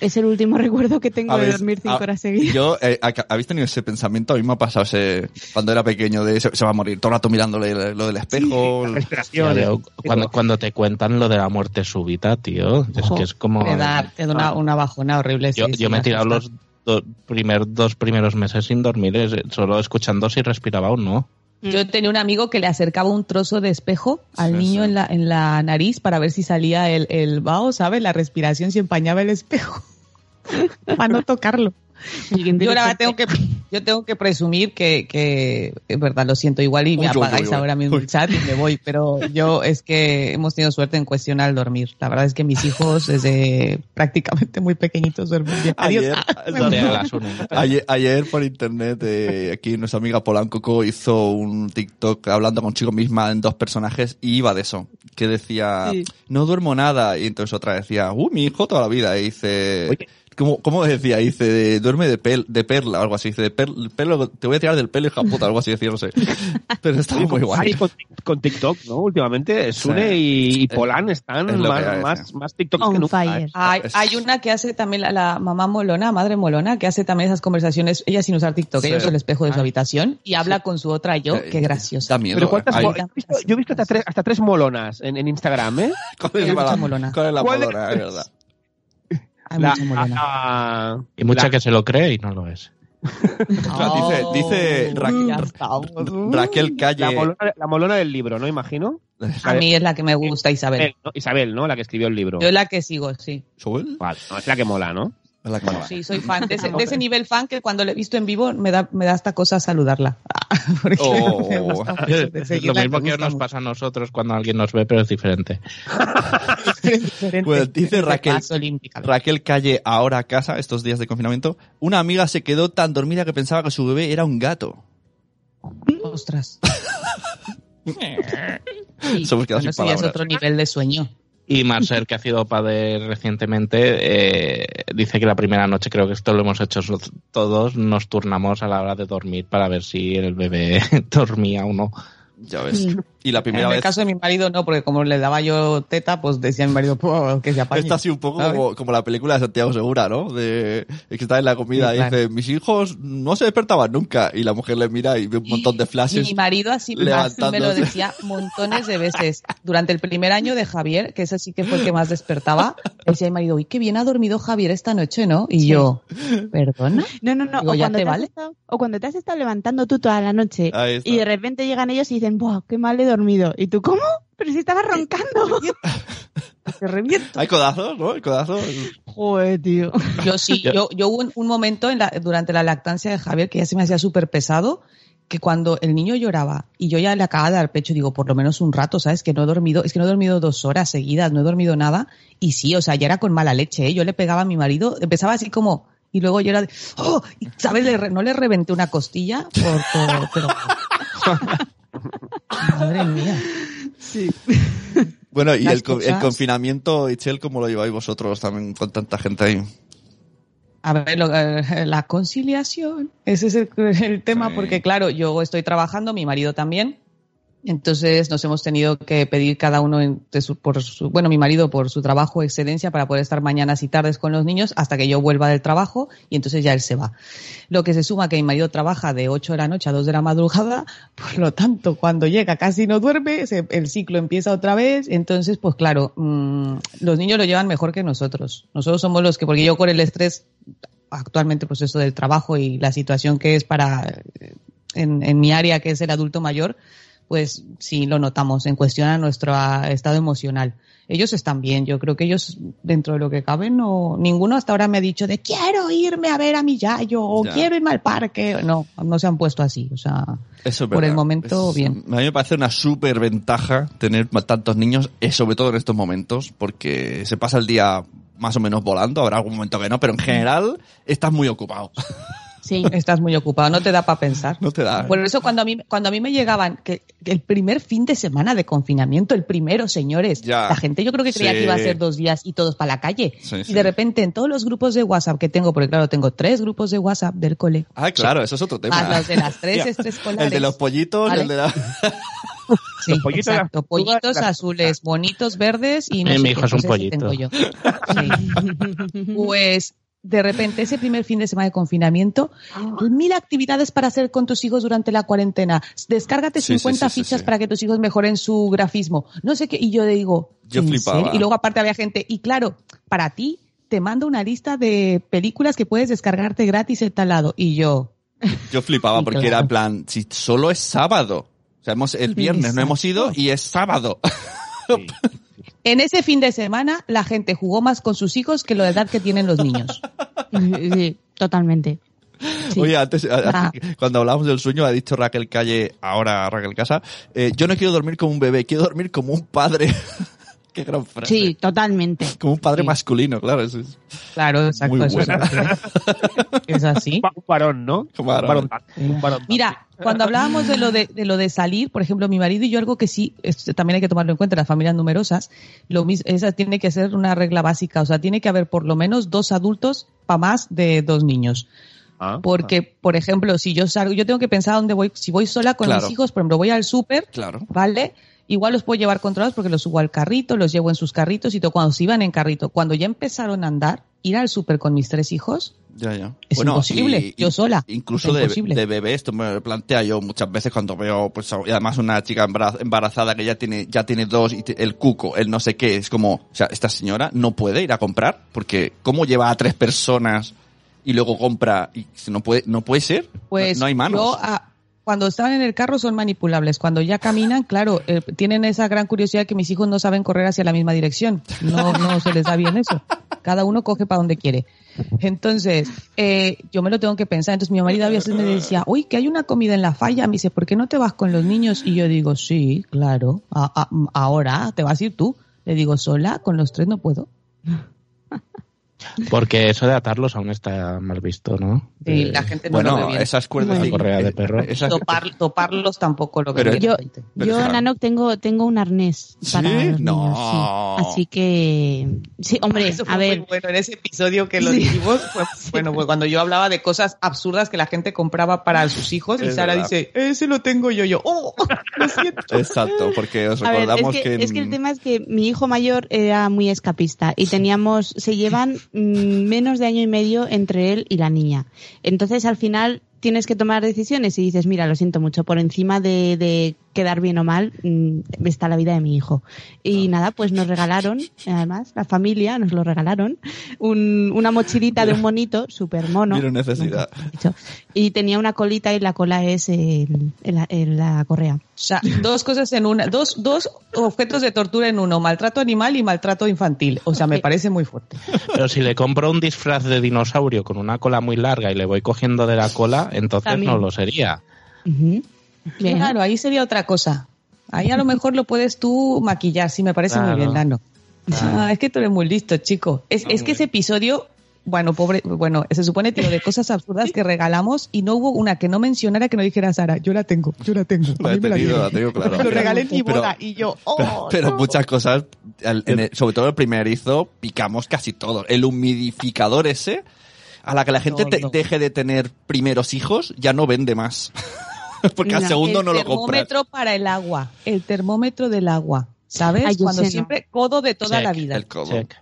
es el último recuerdo que tengo de dormir cinco ah, horas seguidas. Yo, eh, ¿ha- ¿habéis tenido ese pensamiento? A mí me ha pasado ese, cuando era pequeño de se, se va a morir todo el rato mirándole lo del espejo. La Ya, respiración. yo, cuando, cuando te cuentan lo de la muerte súbita, tío, es Ojo, que es como... Te da, te da una, una bajona horrible. Yo, sí, yo sí, me he tirado los do- primer, dos primeros meses sin dormir, es- solo escuchando si respiraba o no. Yo tenía un amigo que le acercaba un trozo de espejo al Sí, niño sí. en la, en la nariz para ver si salía el, el vaho, ¿sabes? La respiración, si empañaba el espejo. para no tocarlo. Yo la verdad tengo que, yo tengo que presumir que, que, es verdad, lo siento igual y me Uy, apagáis uy, uy. ahora mismo el chat y me voy, pero yo es que hemos tenido suerte en cuestión al dormir. La verdad es que mis hijos desde prácticamente muy pequeñitos duermen bien. Adiós. Ayer, Ah. Ayer, ayer por internet, eh, aquí nuestra amiga Polanco Co hizo un TikTok hablando consigo misma en dos personajes y iba de eso. Que decía, Sí. no duermo nada. Y entonces otra decía, uh, mi hijo toda la vida. Y dice, Oye. ¿Cómo, cómo decía? Dice, de- duerme de, pel, de perla o algo así. Dice, de per- pelo, te voy a tirar del pelo, hija puta, algo así decía, no sé. Pero estaba muy guay. Con, con TikTok, ¿no? Últimamente, Sune y, y Polán están es más, hay, más, sí. más TikToks que nunca. ¿eh? Hay, hay una que hace también la, la mamá molona, madre molona, que hace también esas conversaciones, ella sin usar TikTok, Sí. ella usa el espejo de su Ah. habitación y habla con su otra yo, Eh, qué graciosa. Da miedo. Pero ¿cuántas Hay- mo- yo he visto, yo he visto hasta, tres, hasta tres molonas en, en Instagram, ¿eh? ¿Cuál es Hay la, molona. cuál es la ¿Cuál de- molona? Es verdad. Hay La- mucha molona. a- Y mucha la- que se lo cree y no lo es. Dice, dice Ra-. Raquel Calle. la, molona, la molona del libro, ¿no? Imagino. A mí es la que me gusta, Isabel. Isabel, ¿no? Isabel, ¿no? La que escribió el libro. Yo es la que sigo, sí. Vale, no, es la que mola, ¿no? Es la que mola. Sí, soy fan de ese, de ese nivel fan que cuando lo he visto en vivo me da, me da hasta cosa saludarla. Porque Oh. me gusta lo mismo que nos pasa a nosotros cuando alguien nos ve, pero es diferente. Pues dice Raquel-. Raquel Calle, ahora a casa, estos días de confinamiento, una amiga se quedó tan dormida que pensaba que su bebé era un gato. Ostras. Sí, bueno, sin ya es otro nivel de sueño. Y Marcel, que ha sido padre recientemente, eh, dice que la primera noche, creo que esto lo hemos hecho todos, nos turnamos a la hora de dormir para ver si el bebé dormía o no. Ya ves. Y la En primera el vez... caso de mi marido no, porque como le daba yo teta, pues decía mi marido "Pues, que se apañe. Esta así un poco como, como la película de Santiago Segura, ¿no? De que está en la comida Sí, y claro. dice, mis hijos no se despertaban nunca. Y la mujer le mira y ve un montón de flashes. Mi marido así me lo decía montones de veces. Durante el primer año de Javier, que ese sí que fue el que más despertaba, decía mi marido, uy, qué bien ha dormido Javier esta noche, ¿no? Y Sí. yo, ¿perdona? No, no, no. Digo, o, ¿ya cuando te te has vale? estado, o cuando te has estado levantando tú toda la noche está. y de repente llegan ellos y dicen, ¡buah, qué mal he dormido! ¿Y tú cómo? Pero si estabas roncando. Te reviento. Hay codazos, ¿no? El codazo. Joder, tío. Yo sí, yo, yo hubo un, un momento en la- durante la lactancia de Javier que ya se me hacía súper pesado, que cuando el niño lloraba y yo ya le acababa de dar pecho, digo, por lo menos un rato, ¿sabes? Que no he dormido, es que no he dormido dos horas seguidas, no he dormido nada. Y sí, o sea, ya era con mala leche, ¿eh? Yo le pegaba a mi marido, empezaba así como, y luego yo era de, ¡oh! ¿Sabes? No le reventé una costilla por, por- pero... Madre mía. Sí. Bueno, y el, confinamiento, Itchel, ¿cómo lo lleváis vosotros también con tanta gente ahí? A ver, lo- eh, la conciliación, ese es el, el tema, Sí. porque claro, yo estoy trabajando, mi marido también, entonces nos hemos tenido que pedir cada uno su- por su, bueno, mi marido por su trabajo excedencia para poder estar mañanas y tardes con los niños hasta que yo vuelva del trabajo y entonces ya él se va. Lo que se suma que mi marido trabaja de 8 de la noche a 2 de la madrugada, por lo tanto, cuando llega casi no duerme, se- el ciclo empieza otra vez, entonces, pues claro, mm, los niños lo llevan mejor que nosotros. Nosotros somos los que, porque yo con el estrés actualmente pues eso del trabajo y la situación que es para eh, en mi área que es el adulto mayor pues sí lo notamos en cuestión a nuestro estado emocional ellos están bien yo creo que ellos dentro de lo que cabe no ninguno hasta ahora me ha dicho de quiero irme a ver a mi yayo o Ya. quiero irme al parque no no se han puesto así o sea Eso Por el momento, Es- bien. A mí me parece una súper ventaja tener tantos niños, eh, sobre todo en estos momentos, porque se pasa el día más o menos volando, habrá algún momento que no, pero en general estás muy ocupado. Sí. estás muy ocupado no te da para pensar No te da. Por eso cuando a mí cuando a mí me llegaban que, que el primer fin de semana de confinamiento, el primero, señores, Ya. la gente yo creo que creía Sí. que iba a ser dos días y todos para la calle. Sí, y sí. de repente en todos los grupos de WhatsApp que tengo, porque claro, tengo tres grupos de WhatsApp del cole, Ah, claro, eso es otro tema. más los de las tres extraescolares. el de los pollitos, Vale. el de la... Sí, Los pollitos, exacto. las Pollitos las- azules, bonitos verdes y no Eh, sé mi qué, hijo es un pollito. tengo yo. Sí. Pues de repente ese primer fin de semana de confinamiento, mil actividades para hacer con tus hijos durante la cuarentena. Descárgate Sí, sí, 50 sí, sí, fichas sí. para que tus hijos mejoren su grafismo. No sé qué. Y yo le digo, Yo ¿en flipaba. serio? Y luego aparte había gente, y claro, para ti te mando una lista de películas que puedes descargarte gratis en tal lado. Y yo, Yo flipaba porque claro. era plan, si solo es sábado. O sea, hemos, el viernes no hemos ido y es sábado. en ese fin de semana la gente jugó más con sus hijos que la edad que tienen los niños. Sí, totalmente. Sí. Oye, antes, Ah. cuando hablábamos del sueño, ha dicho Raquel Calle, ahora Raquel Casa, eh, yo no quiero dormir como un bebé, quiero dormir como un padre. Qué gran frase. Sí, totalmente. Como un padre Sí. masculino, claro. Eso es Claro, exacto. muy eso es así. Un va- un varón, ¿no? Un varón. Un varón. Mira, cuando hablábamos de lo de, de lo de salir, por ejemplo, mi marido y yo algo que sí esto también hay que tomarlo en cuenta, las familias numerosas, lo mis- esa tiene que ser una regla básica, o sea, tiene que haber por lo menos dos adultos para más de dos niños. Ah, Porque, por ejemplo, si yo salgo, yo tengo que pensar dónde voy, si voy sola con Claro. mis hijos, por ejemplo, voy al súper, Claro. ¿vale? Igual los puedo llevar controlados porque los subo al carrito, los llevo en sus carritos y todo. Cuando se iban en carrito, cuando ya empezaron a andar, ir al súper con mis tres hijos, Ya, ya. Es imposible, yo sola. Incluso de, de bebé, esto me lo plantea yo muchas veces cuando veo, pues, y además una chica embara- embarazada que ya tiene, ya tiene dos y el cuco, el no sé qué, es como, o sea, esta señora no puede ir a comprar porque ¿cómo lleva a tres personas y luego compra y no puede, no puede ser? Pues no, no hay manos. yo, cuando están en el carro son manipulables. Cuando ya caminan, claro, eh, tienen esa gran curiosidad que mis hijos no saben correr hacia la misma dirección. No, no se les da bien eso. Cada uno coge para donde quiere. Entonces, eh, yo me lo tengo que pensar. Entonces mi marido a veces me decía, uy, que hay una comida en la falla. Me dice, ¿por qué no te vas con los niños? Y yo digo, sí, claro. Ahora te vas a ir tú. Le digo, sola, con los tres no puedo. Porque eso de atarlos aún está mal visto, ¿no? Sí, De- la gente no lo ve bueno, bien. esas cuerdas sí, correa de eh, perro. esas- Topar- toparlos tampoco lo veo Yo. Pero yo en. Anok tengo, tengo un arnés ¿Sí? para los No. niños, sí. Así que, sí, hombre, Eso fue a ver, muy bueno en ese episodio que lo Sí. dijimos. Fue, bueno, pues cuando yo hablaba de cosas absurdas que la gente compraba para sus hijos y Sara verdad. dice, ese lo tengo yo. Yo, oh, lo siento. Exacto, porque os A ver, es recordamos que, que, es que el tema es que mi hijo mayor era muy escapista y teníamos, se llevan menos de año y medio entre él y la niña. Entonces al final tienes que tomar decisiones y dices, mira, lo siento mucho, por encima de, de quedar bien o mal mm, está la vida de mi hijo. Y nada, pues nos regalaron, además, la familia nos lo regalaron, un- una mochilita de un monito, súper mono. Vieron necesidad. Y tenía una colita y la cola es el- el- el- la correa. O sea, dos cosas en una, dos, dos objetos de tortura en uno, maltrato animal y maltrato infantil. O sea, me parece muy fuerte. Pero si le compro un disfraz de dinosaurio con una cola muy larga y le voy cogiendo de la cola, entonces También. no lo sería. Ujú. Bien. Claro, ahí sería otra cosa. Ahí a lo mejor lo puedes tú maquillar, sí, me parece muy Claro. bien, Lano. Ah, es que tú eres muy listo, chico. Es, es que ese episodio Bueno, pobre, bueno, se supone, tío, de cosas absurdas que regalamos y no hubo una que no mencionara que no dijera Sara, yo la tengo, yo la tengo. La a he mí me la tenido, la tengo, claro. Lo regalé en mi Pero- boda y yo, oh, Pero no. muchas cosas, al- en el- sobre todo el primerizo, picamos casi todo. El humidificador ese, a la que la gente No, te- deje de tener primeros hijos, ya no vende más. Porque al segundo el no lo compras. termómetro para el agua, el termómetro del agua, ¿sabes? Ay, Cuando no. siempre codo de toda Check, la vida. El codo. Check.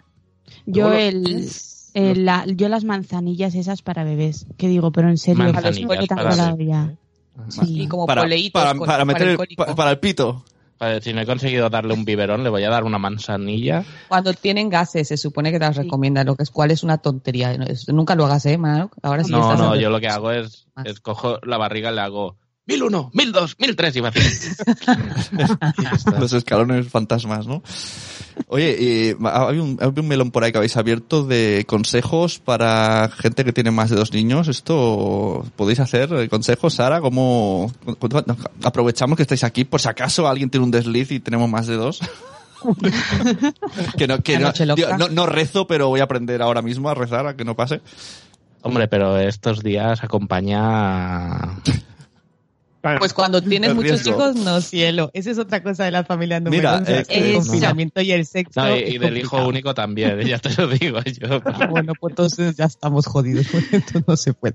Yo el, el- la- yo las manzanillas esas para bebés, que digo, pero en serio, Manzanillas ¿por qué tan para? Sí. Y como Para, poleitos para, con- para meter el el- para el pito. Vale, si no he conseguido darle un biberón, le voy a dar una manzanilla. Cuando tienen gases, se supone que te las Sí. recomienda, lo que es cual es una tontería. Nunca lo hagas, ¿eh, Manu? Ahora sí no, estás no, yo lo que hago es, es cojo la barriga y le hago mil uno, mil dos, mil tres y vacío. Y ya está. Los escalones fantasmas, ¿no? Oye, y hay un, hay un melón por ahí que habéis abierto de consejos para gente que tiene más de dos niños. ¿Esto podéis hacer? eh, ¿Consejos, Sara? ¿Cómo aprovechamos que estáis aquí por si acaso alguien tiene un desliz y tenemos más de dos? que no, que no, digo, no, no rezo, pero voy a aprender ahora mismo a rezar a que no pase. Hombre, pero estos días acompaña... Pues cuando tienes muchos riesgo. hijos, no cielo. Esa es otra cosa de las familias Mira, numerosas. eh, el es- confinamiento y el sexo. No, y, y del hijo único también, ya te lo digo yo. Ah, bueno, pues entonces ya estamos jodidos. Esto no se puede.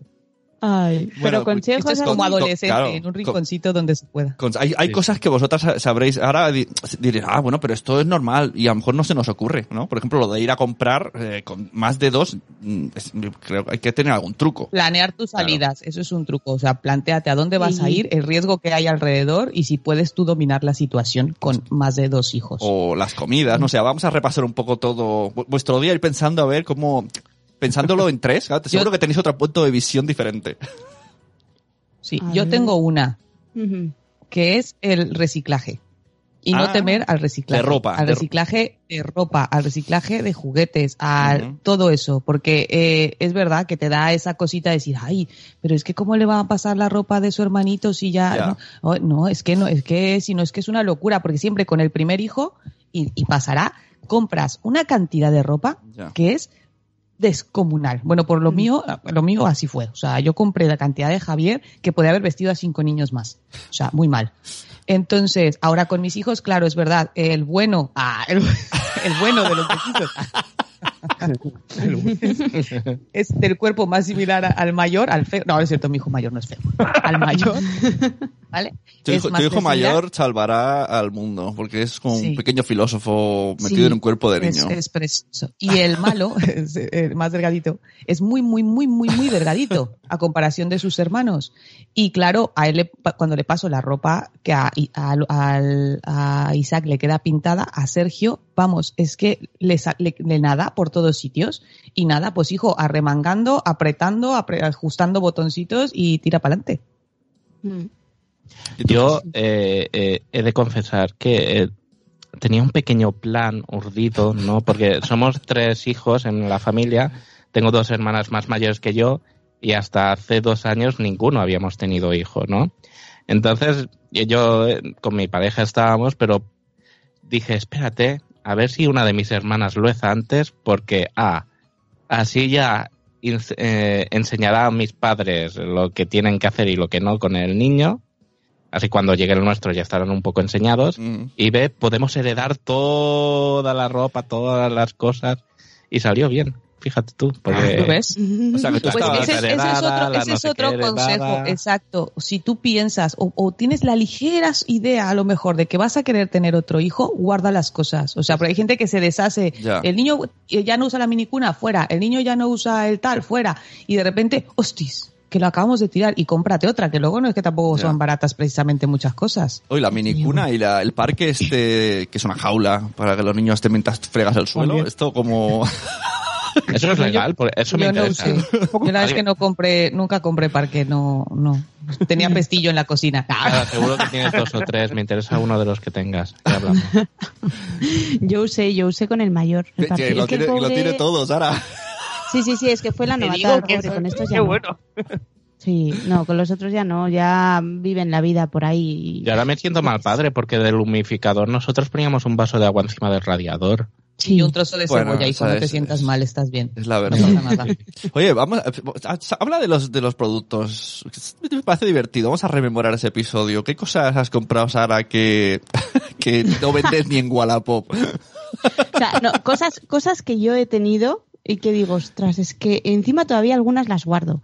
Ay, Bueno, pero consejos es como adolescente, claro, en un con- rinconcito donde se pueda. Con- Hay, hay Sí. cosas que vosotras sa- sabréis. Ahora di- diréis, ah, bueno, pero esto es normal y a lo mejor no se nos ocurre, ¿no? Por ejemplo, lo de ir a comprar eh, con más de dos, mm, es- creo que hay que tener algún truco. Planear tus Claro. salidas, eso es un truco. O sea, planteate a dónde vas a ir, el riesgo que hay alrededor y si puedes tú dominar la situación con más de dos hijos. O las comidas, no sé, vamos a repasar un poco todo vu- vuestro día, ir pensando a ver cómo, pensándolo en tres, claro, seguro que tenéis otro punto de visión diferente. Sí, A yo ver. tengo una, que es el reciclaje. Y no Ah, temer al reciclaje. de ropa, Al de- reciclaje de ropa, al reciclaje de juguetes, a todo eso. Porque eh, es verdad que te da esa cosita de decir, ay, pero es que cómo le va a pasar la ropa de su hermanito si ya... Ya. No, Oh, no, es que no, es que si no es que es una locura, porque siempre con el primer hijo, y, y pasará, compras una cantidad de ropa Ya. que es descomunal. Bueno, por lo mío, lo mío así fue. O sea, yo compré la cantidad de Javier que podía haber vestido a cinco niños más. O sea, muy mal. Entonces, ahora con mis hijos, claro, es verdad, el bueno, ah, el, el bueno de los vestidos es del cuerpo más similar al mayor, al feo. No, es cierto, mi hijo mayor no es feo. Al mayor, ¿vale? Tu hijo, tu mayor salvará al mundo, porque es como un pequeño filósofo metido Sí, en un cuerpo de niño. es precioso. Y el malo, es, el más delgadito, es muy, muy, muy, muy, muy delgadito a comparación de sus hermanos. Y claro, a él le cuando le paso la ropa que a, Isaac le queda pintada, a Sergio, vamos, es que le, le, le nada por todos sitios. Y nada, pues hijo, arremangando, apretando, apre- ajustando botoncitos y tira para adelante. Mm. Yo eh, eh, he de confesar que eh, tenía un pequeño plan urdido, ¿no? Porque somos tres hijos en la familia, tengo dos hermanas más mayores que yo y hasta hace dos años ninguno habíamos tenido hijos, ¿no? Entonces yo eh, con mi pareja estábamos, pero dije, espérate, a ver si una de mis hermanas lo hace antes, porque A, así ya eh, enseñará a mis padres lo que tienen que hacer y lo que no con el niño. Así cuando llegue el nuestro ya estarán un poco enseñados. Mm. Y B, podemos heredar toda la ropa, todas las cosas. Y salió bien, fíjate tú. Porque ¿Tú ves? O sea, que tú Pues ese, es- ese es heredada, otro, ese no es otro consejo, exacto. Si tú piensas o, o tienes la ligera idea a lo mejor de que vas a querer tener otro hijo, guarda las cosas. O sea, porque hay gente que se deshace. Ya. El niño ya no usa la minicuna, fuera. El niño ya no usa el tal, fuera. Y de repente, hostis, que lo acabamos de tirar y cómprate otra, que luego no es que tampoco son baratas precisamente muchas cosas. Hoy la minicuna y la, el parque este, que es una jaula para que los niños estén mientras fregas el suelo. Esto como... eso es legal, eso me Yo no interesa. usé. Yo la verdad es que no compré, nunca compré parque, no, no. Tenía pestillo en la cocina. Nada, seguro que tienes dos o tres. Me interesa uno de los que tengas. Ya hablamos. Yo usé, yo usé con el mayor. el que lo, Es que el tiene, que lo pobre- tiene todo, Sara. Sí, sí, sí, es que fue la novatada, pobre, eso- con estos qué ya no. bueno. Sí, no, con los otros ya no, ya viven la vida por ahí. Y ahora me siento mal padre porque del humidificador nosotros poníamos un vaso de agua encima del radiador. Sí. Y un trozo de Bueno, cebolla y esa cuando te sientas es- mal estás bien. Es la No verdad. pasa nada. Oye, vamos, a- habla de los, de los productos. Me parece divertido. Vamos a rememorar ese episodio. ¿Qué cosas has comprado, Sara, que, que no vendes ni en Wallapop? O sea, no, cosas, cosas que yo he tenido y que digo, ostras, es que encima todavía algunas las guardo.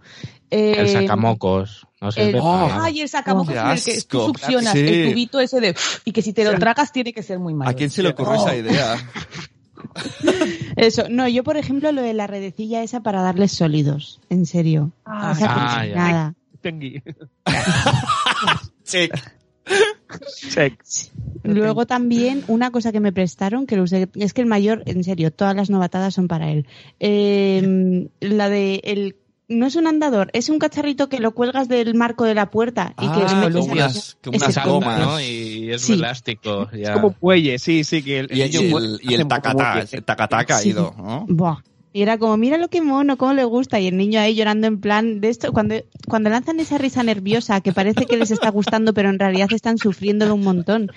Eh, El sacamocos. No sé. el- Oh. Ay, el sacamocos Qué en el que tú succionas Sí. el tubito ese de... Y que si te lo tragas tiene que ser muy malo. ¿A quién se le ocurrió Oh. esa idea? Eso, no, yo por ejemplo lo de la redecilla esa para darles sólidos, en serio. Ah, ah, ya. nada. Tengui. Sí. Check. Luego también una cosa que me prestaron, que lo usé, es que el mayor, en serio, todas las novatadas son para él. Eh, la de el no es un andador, es un cacharrito que lo cuelgas del marco de la puerta y que Ah, le metes unas, salta, gomas. ¿no? Y es Sí. elástico. Ya. Es como un muelle, sí, sí, que el, Y, el y el, y el un poco tacatá, muelle. el tacatá caído, ¿no? Buah. Y era como, mira lo que mono, cómo le gusta. Y el niño ahí llorando en plan de esto, cuando, cuando lanzan esa risa nerviosa que parece que les está gustando, pero en realidad están sufriendo un montón.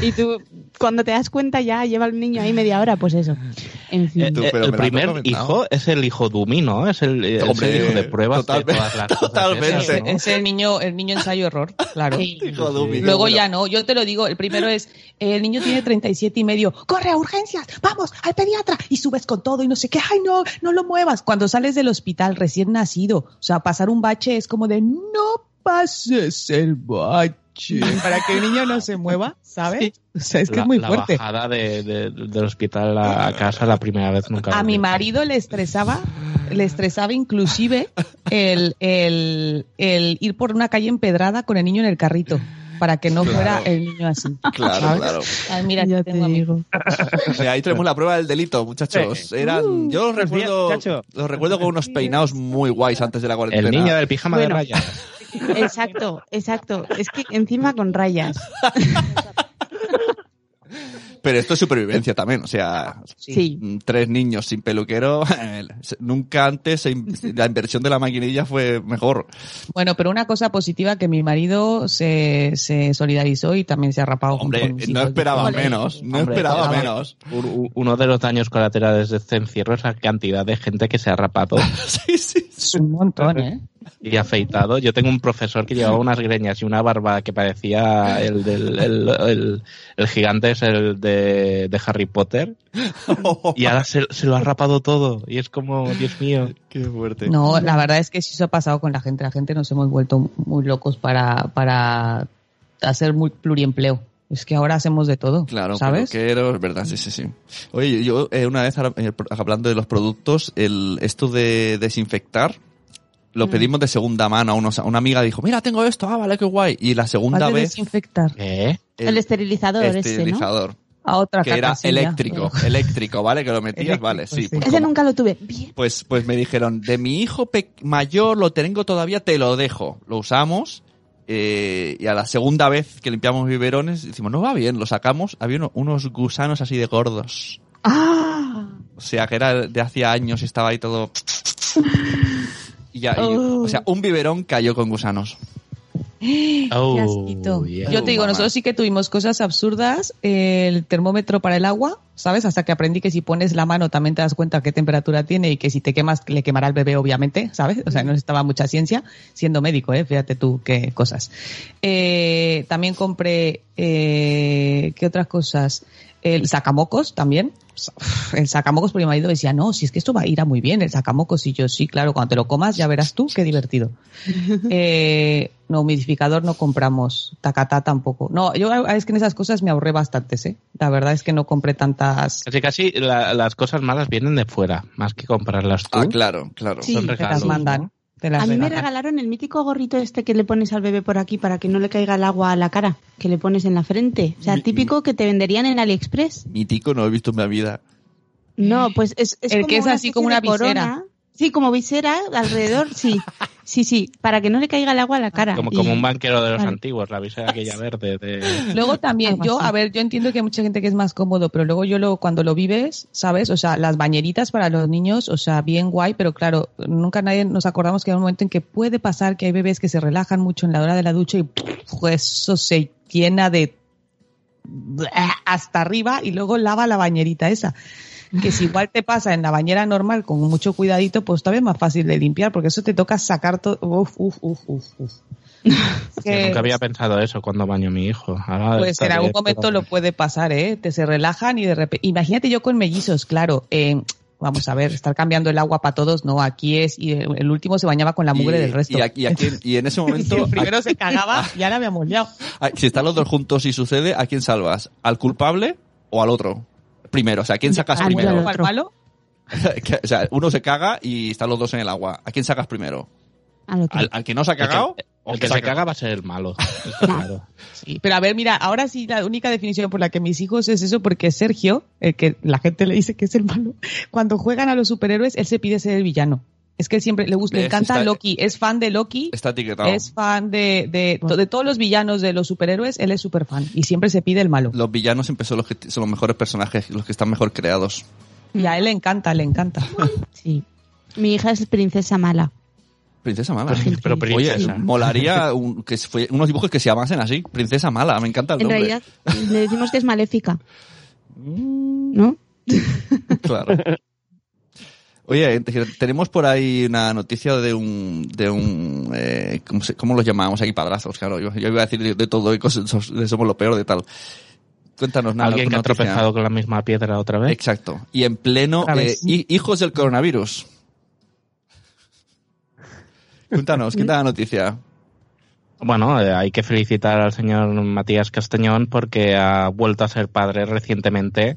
Y tú, cuando te das cuenta ya lleva el niño ahí media hora, pues eso. En fin. Eh, Tú, eh, pero el primer hijo es el hijo Dumi, ¿no? Es el, es Hombre, el hijo de pruebas totalmente, de todas las cosas totalmente. esas, Ese, ¿no? ese el niño, el niño ensayo error, claro. Hijo vídeo, Luego bueno. ya no, yo te lo digo, el primero es, eh, el niño tiene 37 y medio, corre a urgencias, vamos, al pediatra, y subes con todo y no sé qué, ay no, no lo muevas. Cuando sales del hospital recién nacido, o sea, pasar un bache es como de, no pases el bache, para que el niño no se mueva, ¿sabes? O sea, es que la, es muy la fuerte. bajada de, de- del hospital a, a casa la primera vez nunca. A mi marido le estresaba, le estresaba inclusive el, el, el ir por una calle empedrada con el niño en el carrito, para que no fuera el niño así. Claro, ¿sabes? claro. Ay, mira, ya te tengo a mi- digo. Ahí tenemos la prueba del delito, muchachos. Eran, yo los días, recuerdo, los recuerdo con unos peinados muy guays antes de la cuarentena. El niño del pijama Bueno. de rayas. Exacto, exacto. Es que encima con rayas. Pero esto es supervivencia también, o sea, Sí. mm, tres niños sin peluquero, nunca antes la inversión de la maquinilla fue mejor. Bueno, pero una cosa positiva que mi marido se, se solidarizó y también se ha rapado. Hombre, junto con mis no esperaba menos, no Hombre, esperaba hombre. menos. Un- un- Uno de los daños colaterales de este encierro es la cantidad de gente que se ha rapado Sí, sí. Es un montón, ¿eh? Y afeitado. Yo tengo un profesor que llevaba unas greñas y una barba que parecía el del el, el- el gigante es el de, de Harry Potter y ahora se, se lo ha rapado todo y es como, Dios mío. Qué fuerte. No, la verdad es que sí eso ha pasado con la gente. La gente nos hemos vuelto muy locos para, para hacer muy pluriempleo. Es que ahora hacemos de todo, Claro, ¿sabes? es verdad, sí, sí, sí. Oye, yo eh, una vez, eh, hablando de los productos, el, esto de desinfectar, lo Mm. pedimos de segunda mano a, unos, a una amiga dijo, mira, tengo esto, ah, vale, qué guay. Y la segunda ¿Cuál de vez, desinfectar ¿Qué? El, esterilizador ese, ¿no? esterilizador, a otra que era ya. eléctrico, eléctrico, ¿vale? Que lo metías, Eléctrico, vale, sí. sí. Pues, Ese como- nunca lo tuve. Bien. pues, pues me dijeron, de mi hijo pe- mayor lo tengo todavía, te lo dejo. Lo usamos. eh, y a la segunda vez que limpiamos biberones, decimos, no va bien, lo sacamos, había uno- unos gusanos así de gordos. ¡Ah! O sea, que era de hacía años y estaba ahí todo. Y ya, y- Oh. o sea, un biberón cayó con gusanos. Oh, Qué asquito. yeah. Yo te digo, nosotros sí que tuvimos cosas absurdas. El termómetro para el agua, ¿sabes? Hasta que aprendí que si pones la mano también te das cuenta qué temperatura tiene y que si te quemas le quemará al bebé, obviamente, ¿sabes? O sea, no estaba mucha ciencia siendo médico, ¿eh? Fíjate tú qué cosas. Eh, también compré, eh, ¿qué otras cosas? El sacamocos también. El sacamocos, porque mi marido decía, no, si es que esto va a ir a muy bien, el sacamocos. Y yo, sí, claro, cuando te lo comas ya verás tú, qué divertido. Eh, no, humidificador no compramos, tacatá tampoco. No, yo es que en esas cosas me ahorré bastantes, ¿eh? La verdad es que no compré tantas. Casi casi la- las cosas malas vienen de fuera, más que comprarlas tú. Ah, claro, claro. Sí, Son Te las regalos. mandan. Te las A mí me regalaron el mítico gorrito este que le pones al bebé por aquí para que no le caiga el agua a la cara, que le pones en la frente. O sea, Mi- típico que te venderían en AliExpress. Mi tico no lo he visto en mi vida. No, pues es, es El que es una así como una visera. corona. Sí, como visera alrededor, sí. Sí, sí, para que no le caiga el agua a la cara. Como, Y- como un banquero de los Vale. antiguos, la visera aquella verde de... Luego también, yo, a ver, yo entiendo que hay mucha gente que es más cómodo, pero luego yo lo, cuando lo vives, ¿sabes? O sea, las bañeritas para los niños, o sea, bien guay, pero claro, nunca nadie nos acordamos que hay un momento en que puede pasar que hay bebés que se relajan mucho en la hora de la ducha y pues eso se llena de hasta arriba y luego lava la bañerita esa. Que si igual te pasa en la bañera normal con mucho cuidadito, pues todavía es más fácil de limpiar, porque eso te toca sacar todo. Uf, uf, uf, uf, uf. Yo Que- nunca había pensado eso cuando baño a mi hijo. Ahora Pues en algún momento lo puede pasar, ¿eh? Te se relajan y de repente. Imagínate yo con mellizos, claro. eh, vamos a ver, estar cambiando el agua para todos, no. Aquí es. Y el último se bañaba con la mugre y, del resto. y aquí- y aquí- y en ese Y momento, el primero se cagaba y ahora me ha liado. a- si están los dos juntos y sucede, ¿a quién salvas? ¿Al culpable o al otro? Primero, o sea, ¿a quién sacas Al primero? ¿Al malo? O sea, uno se caga y están los dos en el agua. ¿A quién sacas primero? Al otro. ¿Al, al que no se ha El que- cagado? El ¿O que se caga va a ser el malo. claro. Sí, pero a ver, mira, ahora sí la única definición por la que mis hijos es eso, porque Sergio, el que la gente le dice que es el malo, cuando juegan a los superhéroes, él se pide ser el villano. Es que siempre le gusta, le encanta Está- Loki, es fan de Loki, Está etiquetado. es fan de, de, de todos los villanos de los superhéroes, él es súper fan y siempre se pide el malo. Los villanos siempre son los que son los mejores personajes, los que están mejor creados. Y a él le encanta, le encanta. Sí. Mi hija es princesa mala. Princesa mala. Pero Oye, princesa. molaría un- que fue, unos dibujos que se llamasen así. Princesa mala, me encanta el En nombre. realidad le decimos que es maléfica. ¿No? Claro. Oye, te- tenemos por ahí una noticia de un, de un, eh, ¿cómo, se- cómo los llamamos aquí? Padrazos, claro. Yo, yo iba a decir de, de todo y cosas, de somos lo peor de tal. Cuéntanos nada. Alguien que ha tropezado con la misma piedra otra vez. Exacto. Y en pleno, eh, hijos del coronavirus. Cuéntanos, ¿qué tal la noticia? Bueno, eh, hay que felicitar al señor Matías Castañón porque ha vuelto a ser padre recientemente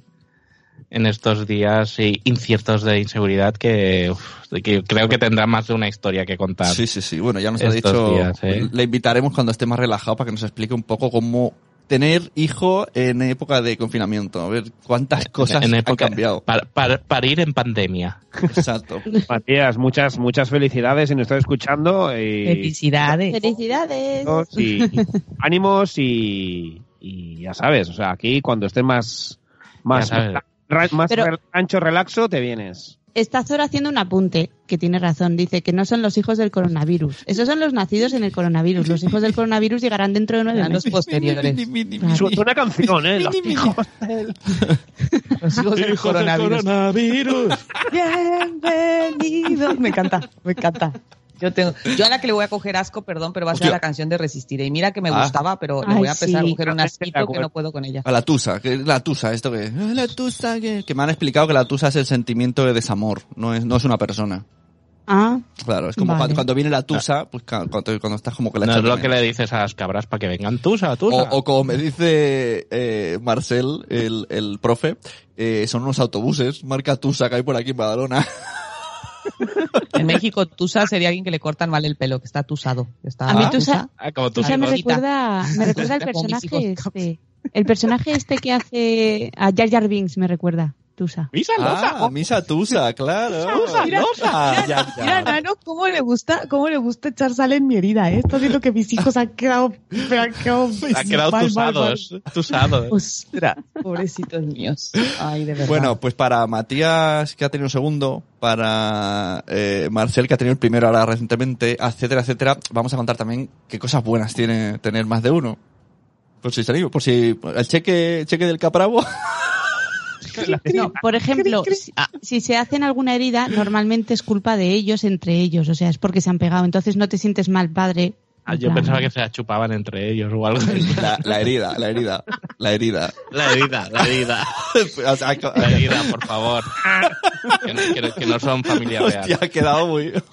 en estos días inciertos de inseguridad que, uf, de que creo que tendrá más de una historia que contar. Sí, sí, sí. Bueno, ya nos ha dicho. días, ¿eh? Le invitaremos cuando esté más relajado para que nos explique un poco cómo tener hijo en época de confinamiento. A ver cuántas cosas en época han cambiado. Para, para, parir en pandemia. Exacto. Matías, muchas, muchas felicidades si nos estás escuchando. Y, Felicidades. Felicidades. y- y ánimos y, y ya sabes, o sea, aquí cuando estés más. Ra- más Pero- re- ancho, relaxo, te vienes. Está Zora haciendo un apunte, que tiene razón. Dice que no son los hijos del coronavirus. Esos son los nacidos en el coronavirus. Los hijos del coronavirus llegarán dentro de nueve meses. posteriores. Suelta una canción, ¿eh? Los hijos. Los hijos del coronavirus. coronavirus. Bienvenidos. Me encanta, me encanta. Yo tengo, yo a la que le voy a coger asco, perdón, pero va a ser Hostia. la canción de Resistiré. Y mira que me Ah. gustaba, pero le Ay, voy a empezar sí. a coger un asquito que no puedo con ella. A la tusa, que la tusa, esto que ah, la tusa que, que me han explicado que la tusa es el sentimiento de desamor, no es no es una persona. Ah, Claro, es como Vale. cuando, cuando viene la tusa, pues ca- cuando, cuando estás como que la No es lo que le dices a las cabras para que vengan tusa, tusa. O, o como me dice eh, Marcel, el, el profe, eh, son unos autobuses, marca Tusa que hay por aquí en Badalona. En México, Tusa sería alguien que le cortan mal el pelo, que está tusado. Está A mí tusa. Tusa- Ah, como. Tusa me recuerda, me recuerda mis personaje este. El personaje este que hace a Jar Jar Binks me recuerda. Tusa. Misa, Ah, misa Tusa, claro. Mira, Ah, ya, ya. Mira, Nano, cómo le gusta, cómo le gusta echar sal en mi herida, ¿eh? Esto es lo que mis hijos han quedado, me han quedado, Han quedado mal, mal, mal. tusados. Tusados. Ostras, pobrecitos míos. Ay, de verdad. Bueno, pues para Matías, que ha tenido un segundo, para eh, Marcel, que ha tenido el primero ahora recientemente, etcétera, etcétera, vamos a contar también qué cosas buenas tiene tener más de uno. Por si salimos, por si el cheque, cheque del capravo. No, por ejemplo, si, si se hacen alguna herida, normalmente es culpa de ellos entre ellos, o sea, es porque se han pegado, entonces no te sientes mal, padre. Ah, yo pensaba que se la chupaban entre ellos o algo. La, la herida, la herida, la herida. La herida, la herida. O sea, co- La herida, por favor. Que no, que no- que no son familia real. Hostia, ha quedado muy...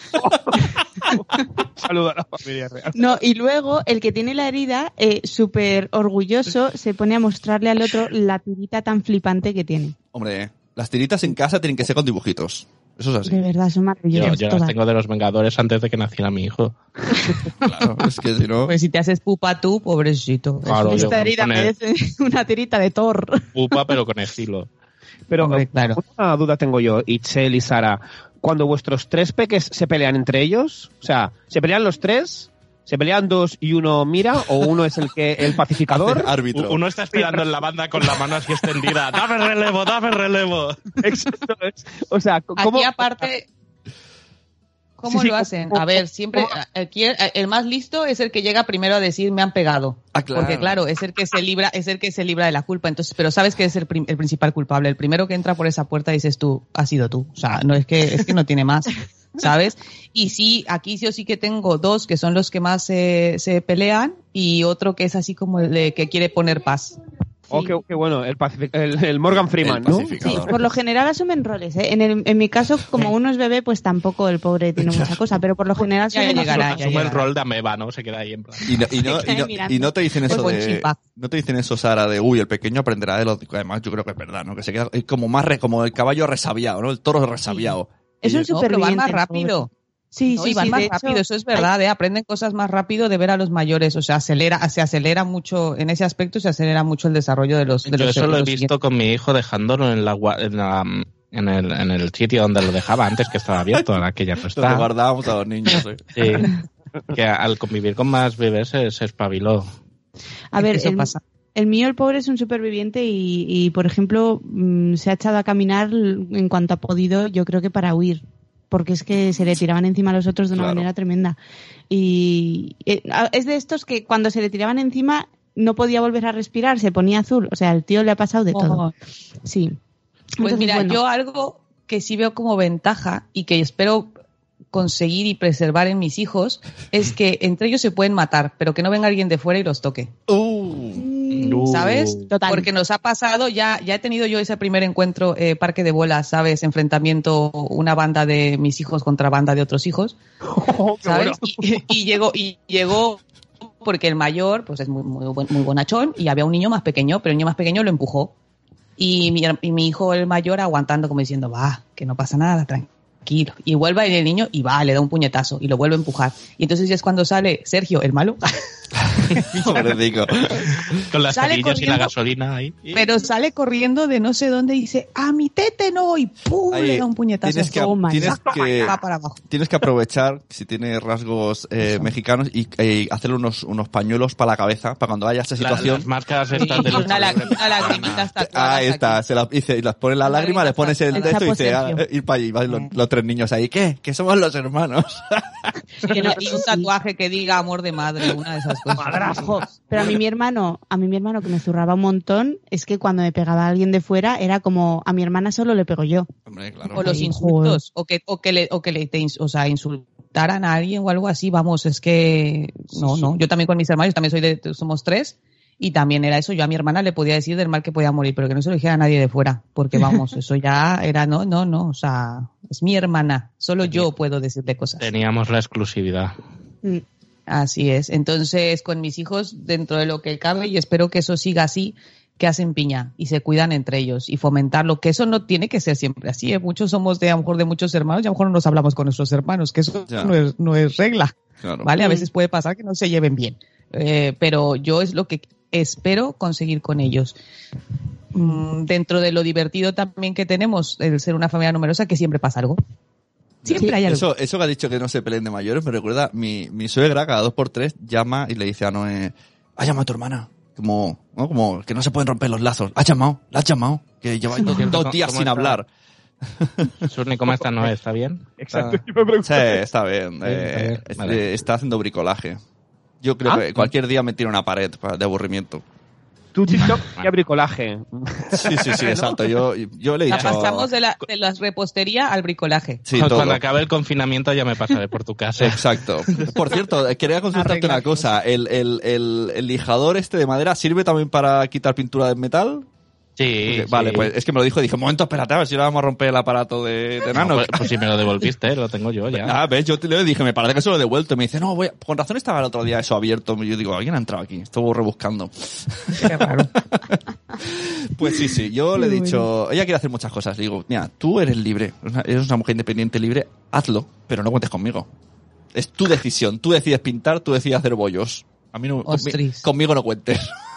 Saludo a la familia real. No, y luego el que tiene la herida, eh, súper orgulloso, se pone a mostrarle al otro la tirita tan flipante que tiene. Hombre, las tiritas en casa tienen que ser con dibujitos. Eso es así. De verdad, son Yo, maravillosas yo las tengo de los Vengadores antes de que naciera mi hijo. Claro, es que si no... Pues si te haces pupa tú, pobrecito. Claro, yo Esta herida el merece una tirita de Thor. pupa, pero con estilo. Pero Hombre, claro. una duda tengo yo, Itzel y Sara. Cuando vuestros tres peques se pelean entre ellos, o sea, ¿se pelean los tres? ¿Se pelean dos y uno mira? ¿O uno es el que el pacificador? Árbitro. Uno está esperando en la banda con la mano así extendida. ¡Dame relevo, dame relevo! Exacto. O sea, ¿cómo, Aquí aparte, ¿Cómo Sí, lo hacen? ¿cómo- A ver, siempre el, que- el más listo es el que llega primero a decir me han pegado. Ah, claro. Porque claro, es el que se libra, es el que se libra de la culpa. Entonces, pero sabes que es el, principal culpable. El primero que entra por esa puerta dices tú, ha sido tú. O sea, no es que es que no tiene más, ¿sabes? Y sí, aquí yo sí que tengo dos que son los que más se, se pelean y otro que es así como el de que quiere poner paz. Oh, qué, qué bueno, el, pacific- el, el Morgan Freeman, El ¿no? Sí, por lo general asumen roles. ¿eh? En, el- en mi caso, como uno es bebé, pues tampoco el pobre tiene mucha cosa, pero por lo general Ya llegará, ya Asume el llegará. rol de ameba, ¿no? Se queda ahí en plan. Y no, y, no, Se queda y, no, mirando. y no te dicen eso Pues de... No te dicen eso, Sara, de uy, el pequeño aprenderá de los... Además, yo creo que es verdad, ¿no? Que se queda es como más re- como el caballo resabiado, ¿no? El toro resabiado. Es un pero superviviente. más el rápido. Sí, No, sí, y van sí, más hecho, rápido, eso es verdad, ¿eh? aprenden cosas más rápido de ver a los mayores, o sea, acelera, se acelera mucho, en ese aspecto se acelera mucho el desarrollo de los de Yo los eso lo he visto con mi hijo dejándolo en la, gua- en, la- en el, en el sitio donde lo dejaba antes que estaba abierto, ahora que ya no está. guardábamos a los niños. ¿eh? Sí. Que al convivir con más bebés se, se espabiló. A ver, Eso el, pasa. el mío, el pobre, es un superviviente y, y, por ejemplo, mm, se ha echado a caminar en cuanto ha podido, yo creo que para huir. Porque es que se le tiraban encima a los otros de una Claro. manera tremenda. Y eh, es de estos que cuando se le tiraban encima no podía volver a respirar, se ponía azul. O sea, el tío le ha pasado de todo. Sí. Pues Entonces, mira, bueno, yo algo que sí veo como ventaja y que espero conseguir y preservar en mis hijos es que entre ellos se pueden matar, pero que no venga alguien de fuera y los toque. Uh, ¿Sabes? Total. Porque nos ha pasado, ya, ya he tenido yo ese primer encuentro, eh, parque de bolas, ¿sabes? Enfrentamiento, una banda de mis hijos contra banda de otros hijos, Oh, ¿sabes? bueno. Y, y llegó, y llegó porque el mayor, pues es muy, muy, buen- muy bonachón, y había un niño más pequeño, pero el niño más pequeño lo empujó. Y mi, y mi hijo, el mayor, aguantando, como diciendo, va, que no pasa nada, tranquilo. Y vuelve ahí el niño y va, le da un puñetazo y lo vuelve a empujar. Y entonces ya es cuando sale Sergio, el malo. Con las Sale cerillas y la gasolina ahí. pero sale corriendo de no sé dónde y dice, a mi tete no, y ¡pum! Ahí, le da un puñetazo. Tienes que, Toma tienes Va que, para abajo. tienes que aprovechar si tiene rasgos eh, mexicanos y eh, hacerle unos, unos pañuelos para la cabeza para cuando haya esa La- situación. las máscaras Y estas de una, la- una lagrimita tatuada Ahí está, se la, dice, y las pones las Una lágrimas, le pones el lágrima de esto y ah, Sergio. ir para allí, van los, los tres niños ahí, ¿qué? Que somos los hermanos. Que no- y un tatuaje que diga amor de madre, una de esas cosas. Pero a mí mi hermano, a mí mi hermano que me zurraba un montón, es que cuando me pegaba a alguien de fuera era como a mi hermana solo le pego yo. Hombre, claro. O los insultos, o que, o que le, o que le te o sea, insultaran a alguien o algo así, vamos, es que, no, no, yo también con mis hermanos, también soy de, somos tres, y también era eso, yo a mi hermana le podía decir del mal que podía morir, pero que no se lo dijera a nadie de fuera, porque vamos, eso ya era, no, no, no, o sea, es mi hermana, solo yo puedo decirle cosas. Teníamos la exclusividad. Mm. Así es. Entonces, con mis hijos, dentro de lo que cabe, y espero que eso siga así, que hacen piña y se cuidan entre ellos y fomentarlo, que eso no tiene que ser siempre así. ¿eh? Muchos somos de, a lo mejor, de muchos hermanos y a lo mejor no nos hablamos con nuestros hermanos, que eso no es, no es regla, Claro. ¿vale? A Mm. veces puede pasar que no se lleven bien. Eh, pero yo es lo que espero conseguir con ellos. Mm, dentro de lo divertido también que tenemos, el ser una familia numerosa, que siempre pasa algo. Siempre hay algo. Eso, eso que ha dicho que no se peleen de mayores me recuerda, mi, mi suegra cada dos por tres llama y le dice a Noé, ha llamado a tu hermana. Como, ¿no? Como que no se pueden romper los lazos. Ha llamado, la has llamado. Que lleva dos, Cierto, dos días ¿cómo sin está? hablar. Surni, ¿cómo está Noé? ¿Está bien? Exacto. Sí, está bien. está eh, bien. Vale. eh, está haciendo bricolaje. Yo creo Ah. que cualquier día me tira una pared pa- de aburrimiento. Tu TikTok y a bricolaje. Sí, sí, sí, exacto. Yo, yo le he La dicho... pasamos de la, de la repostería al bricolaje. Sí, Cuando todo. acabe el confinamiento ya me pasaré por tu casa. Exacto. Por cierto, eh, quería consultarte Arreglar una cosa. ¿El, el, el, el lijador este de madera sirve también para quitar pintura de metal? Sí. Vale, pues es que me lo dijo y dije, un momento, espérate, a ver si ahora vamos a romper el aparato de, de No, Nano. pues, pues si me lo devolviste, lo tengo yo ya. Ah, ves, yo te le dije, me parece que se lo he devuelto. Y me dice, no, voy a- con razón estaba el otro día eso abierto. Y yo digo, alguien ha entrado aquí. Estuvo rebuscando. Qué raro. Pues sí, sí. Yo le he dicho, ella quiere hacer muchas cosas. Le digo, mira, tú eres libre. eres una- mujer independiente libre. Hazlo, pero no cuentes conmigo. Es tu decisión. Tú decides pintar, tú decides hacer bollos. A mí no, conmigo no cuentes.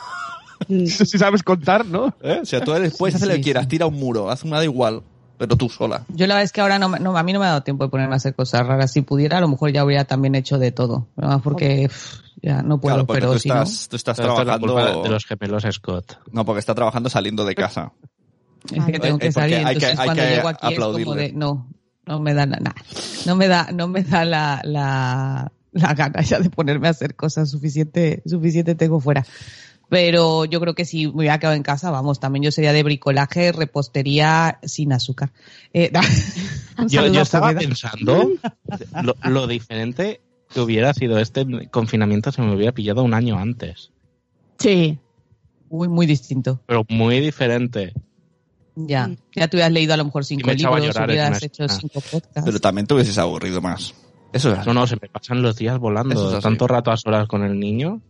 Si sabes contar, ¿no? ¿Eh? O sea, tú eres- puedes hacer lo Sí, que quieras. sí. Tira un muro, haz una da igual. Pero tú sola. Yo la verdad es que ahora no, me- no, a mí no me ha dado tiempo de ponerme a hacer cosas raras. Si pudiera, a lo mejor ya habría también hecho de todo. Porque pff, ya no puedo, Claro, porque pero tú si no. estás, tú estás es la trabajando... culpa de los gemelos Scott. No, porque está trabajando saliendo de casa. Es que tengo que salir, hay que- entonces hay cuando que llego aquí es como aplaudirle. de, no, no me da nada. No me da, no me da la, la, la gana ya de ponerme a hacer cosas suficiente, suficiente tengo fuera. Pero yo creo que si me hubiera quedado en casa, vamos, también yo sería de bricolaje, repostería sin azúcar. Eh, Yo, yo estaba pensando lo, lo diferente que hubiera sido este confinamiento si me hubiera pillado un año antes. Sí. Muy, muy distinto. Pero muy diferente. Ya. Ya te hubieras leído a lo mejor cinco me libros, hubieras una hecho cinco podcasts. Pero también te hubieses aburrido más. Eso es así. No, no, se me pasan los días volando. Tanto rato a solas con el niño.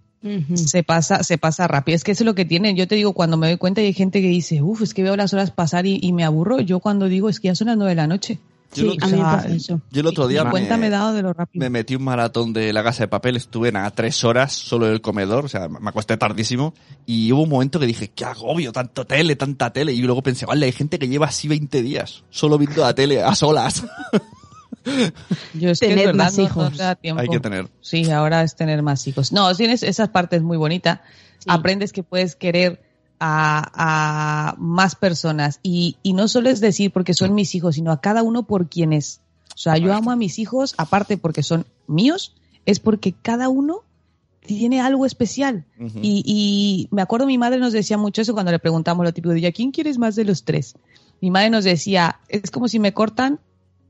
Se pasa, se pasa rápido. Es que eso es lo que tienen. Yo te digo, cuando me doy cuenta y hay gente que dice, uff, es que veo las horas pasar y, y me aburro. Yo cuando digo, es que ya son las nueve de la noche. Yo Sí, lo- a mí me o sea, pasa eso. Yo el otro día cuenta me he me, dado de lo rápido. me metí un maratón de la casa de papel, estuve nada, tres horas solo en el comedor, o sea, me acosté tardísimo, y hubo un momento que dije, qué agobio, tanto tele, tanta tele, y luego pensé, vale, hay gente que lleva así 20 días, solo viendo la tele a solas. Yo es que Tener es verdad, más no- hijos. no te da tiempo. hay que tener. Sí, ahora es tener más hijos. No, tienes esas partes muy bonitas. Sí. Aprendes que puedes querer a, a más personas. Y, y no solo es decir porque son mis hijos, sino a cada uno por quien es. O sea, yo amo a mis hijos, aparte porque son míos, es porque cada uno tiene algo especial. Ujú. Y, y me acuerdo mi madre nos decía mucho eso cuando le preguntamos lo típico de, ¿y a quién quieres más de los tres? Mi madre nos decía, es como si me cortan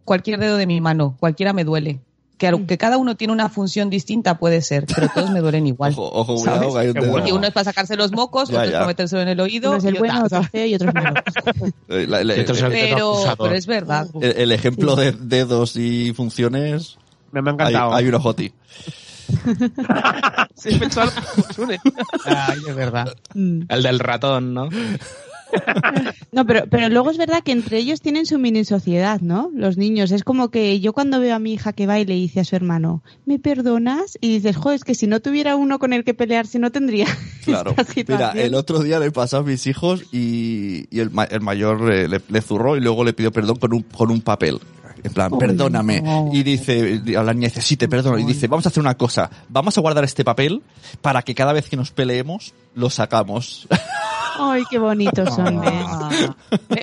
cualquier dedo de mi mano, cualquiera me duele. Que, Mm. que cada uno tiene una función distinta, puede ser, pero todos me duelen igual. Ojo, ojo, cuidado, hay un bueno. Uno es para sacarse los mocos, Ya, otro es ya. para metérselo en el oído. Uno es el y bueno, otro es y otro es malo. Eh, la- la- Y otro es el- pero, pero es verdad. el, el ejemplo de dedos y funciones, Me, me ha hay, encantado. hay uno Joti. Sí, he pensado algo como Sune. Ay, es verdad. Mm. El del ratón, ¿no? No, pero, pero luego es verdad que entre ellos tienen su mini sociedad, ¿no? Los niños. Es como que yo cuando veo a mi hija que va y le dice a su hermano, ¿me perdonas? Y dices, joder, es que si no tuviera uno con el que pelearse no tendría. Claro. esta Mira, situación". el otro día le pasó a mis hijos y, y el, el mayor eh, le, le zurró y luego le pidió perdón con un, con un papel. En plan, perdóname. no. Y dice, a la niña dice, sí, te perdono. Y dice, vamos a hacer una cosa. Vamos a guardar este papel para que cada vez que nos peleemos, lo sacamos. Ay, qué bonitos son, ¿ves? Ah.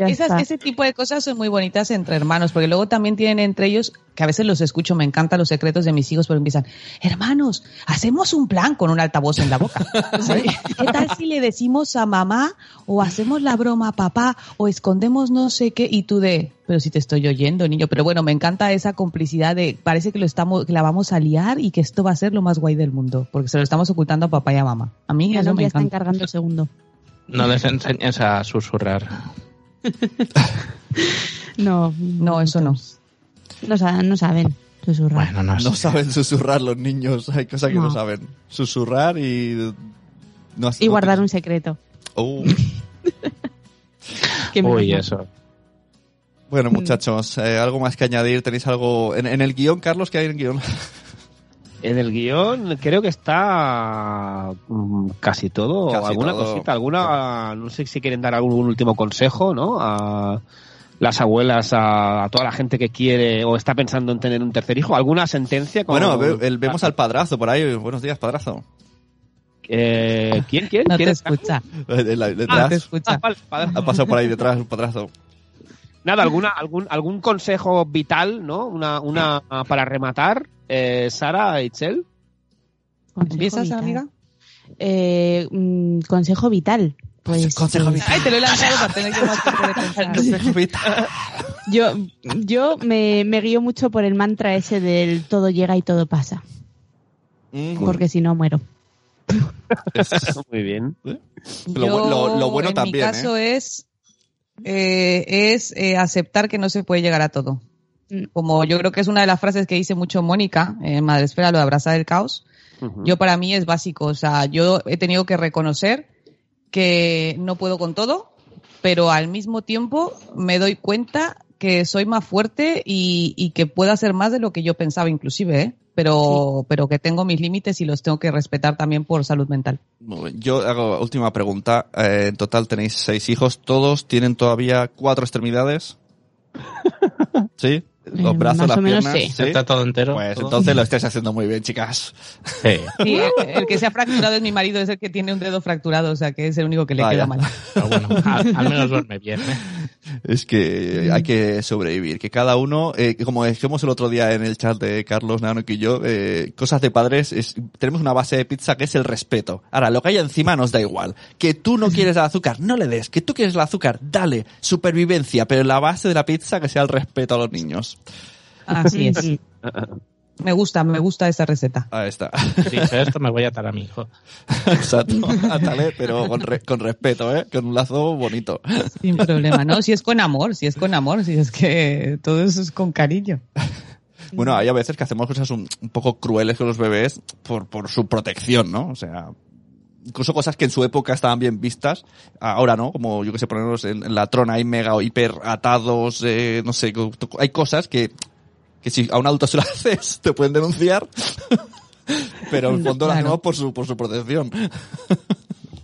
Esas- ese tipo de cosas son muy bonitas entre hermanos, porque luego también tienen entre ellos, que a veces los escucho, me encantan los secretos de mis hijos, pero empiezan, hermanos, hacemos un plan con un altavoz en la boca. ¿Qué tal si le decimos a mamá o hacemos la broma a papá o escondemos no sé qué y tú de, pero si te estoy oyendo, niño. Pero bueno, me encanta esa complicidad de, parece que lo estamos, que la vamos a liar y que esto va a ser lo más guay del mundo, porque se lo estamos ocultando a papá y a mamá. A mí Ya eso no, me ya está encargando el segundo. No les enseñes a susurrar. No, No, eso no. No, sa- no saben susurrar. Bueno, no, saben susurrar los niños. Hay cosas que no, No. saben. Susurrar y... No, y guardar un secreto. Oh. Uy, eso. Bueno, muchachos, eh, ¿algo más que añadir? ¿Tenéis algo en, en el guion, Carlos? ¿Qué hay en el guion? En el guion creo que está mm, casi todo. Casi alguna todo. cosita, alguna. No sé si quieren dar algún último consejo, ¿no? A las abuelas, a, a toda la gente que quiere o está pensando en tener un tercer hijo. ¿Alguna sentencia? Como, Bueno, ve- el- vemos al padrazo por ahí. Buenos días, padrazo. Eh, ¿Quién? ¿Quién? No ¿Quién te escucha. Te. Ah, vale, padre. Ha pasado por ahí detrás un padrazo. Nada, alguna, algún, algún consejo vital, ¿no? Una, una para rematar, eh, Sara, Itzel. ¿Empiezas, vital. amiga? Eh, mm, consejo vital. Pues, Consejo eh, vital. Ay, te lo he lanzado para tener yo más tiempo de pensar. Consejo vital. Yo, yo me, me guío mucho por el mantra ese del todo llega y todo pasa. Mm, Porque si no muero. Muy bien. Lo bu- lo- lo bueno en también, mi caso es, eh, es eh, aceptar que no se puede llegar a todo. Mm. Como yo creo que es una de las frases que dice mucho Mónica en Madre Esfera, lo de abrazar el caos. Yo para mí es básico. O sea, yo he tenido que reconocer que no puedo con todo, pero al mismo tiempo me doy cuenta que soy más fuerte y, y que puedo hacer más de lo que yo pensaba inclusive, ¿eh? Pero, pero que tengo mis límites y los tengo que respetar también por salud mental. Yo hago última pregunta. Eh, en total tenéis seis hijos. ¿Todos tienen todavía cuatro extremidades? ¿Sí? Los brazos, más las o menos piernas. sí. ¿sí? Está todo entero. Pues todo. entonces lo estáis haciendo muy bien, chicas. Sí. Sí, el que se ha fracturado es mi marido, es el que tiene un dedo fracturado, o sea que es el único que le Vaya. queda mal. Pero bueno, al, al menos duerme bien. ¿eh? Es que hay que sobrevivir, que cada uno, eh, como dijimos el otro día en el chat de Carlos Nano y yo, eh, cosas de padres, es, tenemos una base de pizza que es el respeto. Ahora, lo que hay encima nos da igual. Que tú no quieres el azúcar, no le des. Que tú quieres el azúcar, dale. Supervivencia, pero la base de la pizza que sea el respeto a los niños. Así es. Sí. Me gusta, me gusta esa receta. Ahí está. Dicho esto, me voy a atar a mi hijo. Exacto. Átale, pero con, re- con respeto, ¿eh? Con un lazo bonito. Sin problema, ¿no? Si es con amor, si es con amor, si es que todo eso es con cariño. Bueno, hay a veces que hacemos cosas un, un poco crueles con los bebés por, por su protección, ¿no? O sea, incluso cosas que en su época estaban bien vistas, ahora no, como yo que sé, ponerlos en, en la trona hay mega o hiper atados, eh, no sé, hay cosas que, que si a un adulto se lo haces, te pueden denunciar, pero en el fondo Claro. hacemos por su, por su protección.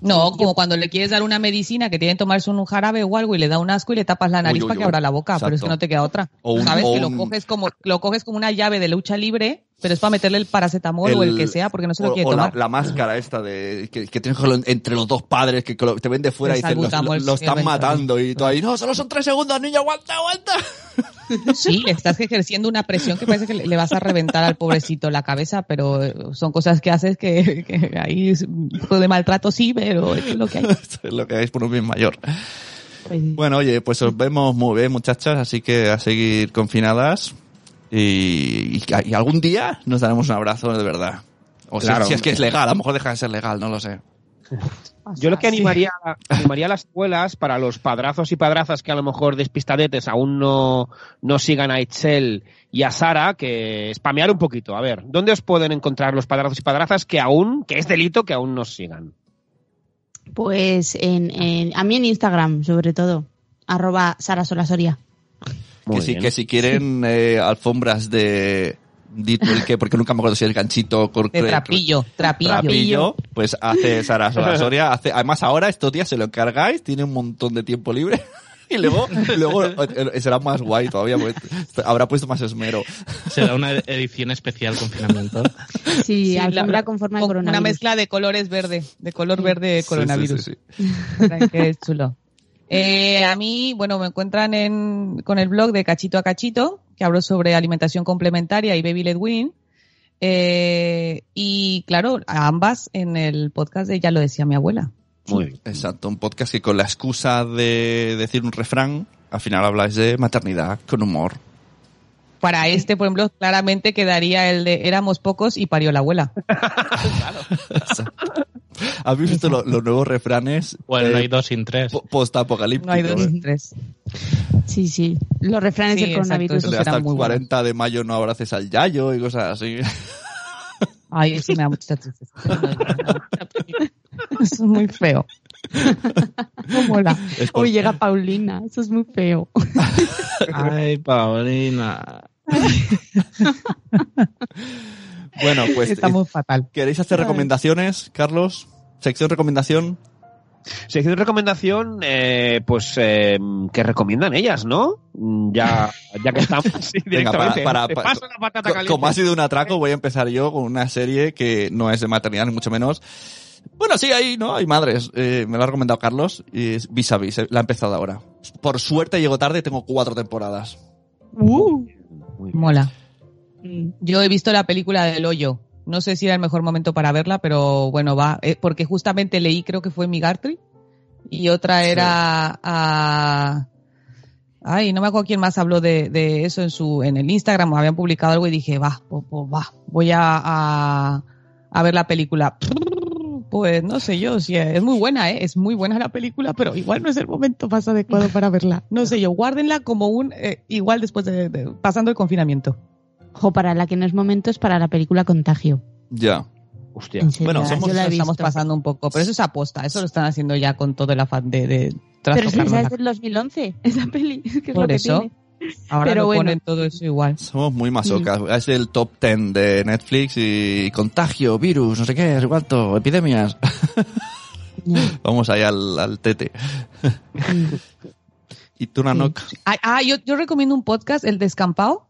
No, como cuando le quieres dar una medicina que tiene que tomarse un jarabe o algo y le da un asco y le tapas la nariz Uy, uy, para que uy. abra la boca, pero es que no te queda otra. O un- Sabes o que lo coges como lo coges como una llave de lucha libre, pero es para meterle el paracetamol o el que sea porque no se lo o- quiere o la, tomar. la máscara esta de que, que tienes entre los dos padres que te ven de fuera y El dicen, lo, lo- lo están el matando y tú ahí, no, solo son tres segundos, niño, aguanta, aguanta. Sí, estás ejerciendo una presión que parece que le vas a reventar al pobrecito la cabeza, pero eh, son cosas que haces que, que ahí es un poco de maltrato sí, pero es lo que hay. Es lo que hay por un bien mayor. Pues. Bueno, oye, pues os vemos muy bien, muchachas, así que a seguir confinadas y, y- y algún día nos daremos un abrazo de verdad. O sea, Claro. si es que es legal, a lo mejor deja de ser legal, no lo sé. Yo lo que animaría, animaría a las escuelas para los padrazos y padrazas que a lo mejor despistadetes aún no, no sigan a Itzel y a Sara, que spamear un poquito. A ver, ¿dónde os pueden encontrar los padrazos y padrazas que aún, que es delito que aún nos sigan? Pues en, en- a mí en Instagram, sobre todo. Arroba Sara Solasoria. Muy que, si, que si quieren eh, alfombras de... Dito el que, porque nunca me acuerdo si el ganchito... cor- De trapillo, trapillo. Trapillo, pues hace Sara Soria, hace, además ahora estos días se lo encargáis, tiene un montón de tiempo libre. Y luego, luego eh, será más guay todavía, porque habrá puesto más esmero. Será una edición especial confinamiento. Sí, Sí, alfombra con forma de coronavirus. Una mezcla de colores verde, de color verde coronavirus. sí, sí, Qué chulo. Eh, a mí, bueno, me encuentran en, con el blog de Cachito a Cachito, que hablo sobre alimentación complementaria y baby led weaning. Eh, y claro, a ambas en el podcast de Ya lo decía mi abuela. Muy bien. Exacto, un podcast que con la excusa de decir un refrán, al final habláis de maternidad con humor. Para este, por ejemplo, claramente quedaría el de éramos pocos y parió la abuela. ¿Has visto lo- los nuevos refranes Bueno, no eh, hay dos sin tres. po- post-apocalípticos? No hay dos eh? ni tres. Sí, sí. Los refranes Sí, del coronavirus. exacto, hasta el muy buenos. 40 de mayo no abraces al yayo y cosas así. Ay, eso me da mucha tristeza. Eso es muy feo. No mola. Por- Hoy llega Paulina. Eso es muy feo. Ay, Paulina. Bueno, pues Estamos eh, fatal. ¿queréis hacer recomendaciones, Carlos? Sección recomendación. Sección de recomendación, eh, pues, eh, que recomiendan ellas, ¿no? Mm, Ya, ya que estamos sí, Venga, para- directamente. para- Te para- paso la patata caliente. Como ha sido un atraco, voy a empezar yo con una serie que no es de maternidad, ni mucho menos. Bueno, sí, ahí, ¿no? Hay madres. Eh, me lo ha recomendado Carlos y es Vis a Vis. eh, La he empezado ahora. Por suerte llego tarde y tengo cuatro temporadas. Muy bien. Mola. Mm. Yo he visto la película del hoyo. No sé si era el mejor momento para verla, pero bueno, va. eh, porque justamente leí, creo que fue Migartri. Y otra Sí. era a... Ay, no me acuerdo quién más habló de, de eso en su en el Instagram. Habían publicado algo y dije, va, pues, va, voy a, a, a ver la película. Pues no sé yo, si es muy buena, ¿eh? es muy buena la película, pero igual no es el momento más adecuado para verla. No sé yo, guárdenla como un, eh, igual después de, de- pasando el confinamiento. Ojo, para la que no es momento es para la película Contagio. Ya. Hostia. Bueno, somos- estamos visto. pasando un poco, pero eso es aposta, eso lo están haciendo ya con todo el afán de, de Pero esa trastocarnos esa la es del 2011, esa peli. que es lo Por que eso. tiene. Ahora Pero lo bueno. ponen todo eso igual. Somos muy masocas. Es el top 10 de Netflix y contagio, virus, no sé qué, no sé cuánto, epidemias. Vamos ahí al, al tete. Mm. ¿Y tú, Nanok? Ah, ah, yo, yo recomiendo un podcast, El Descampado,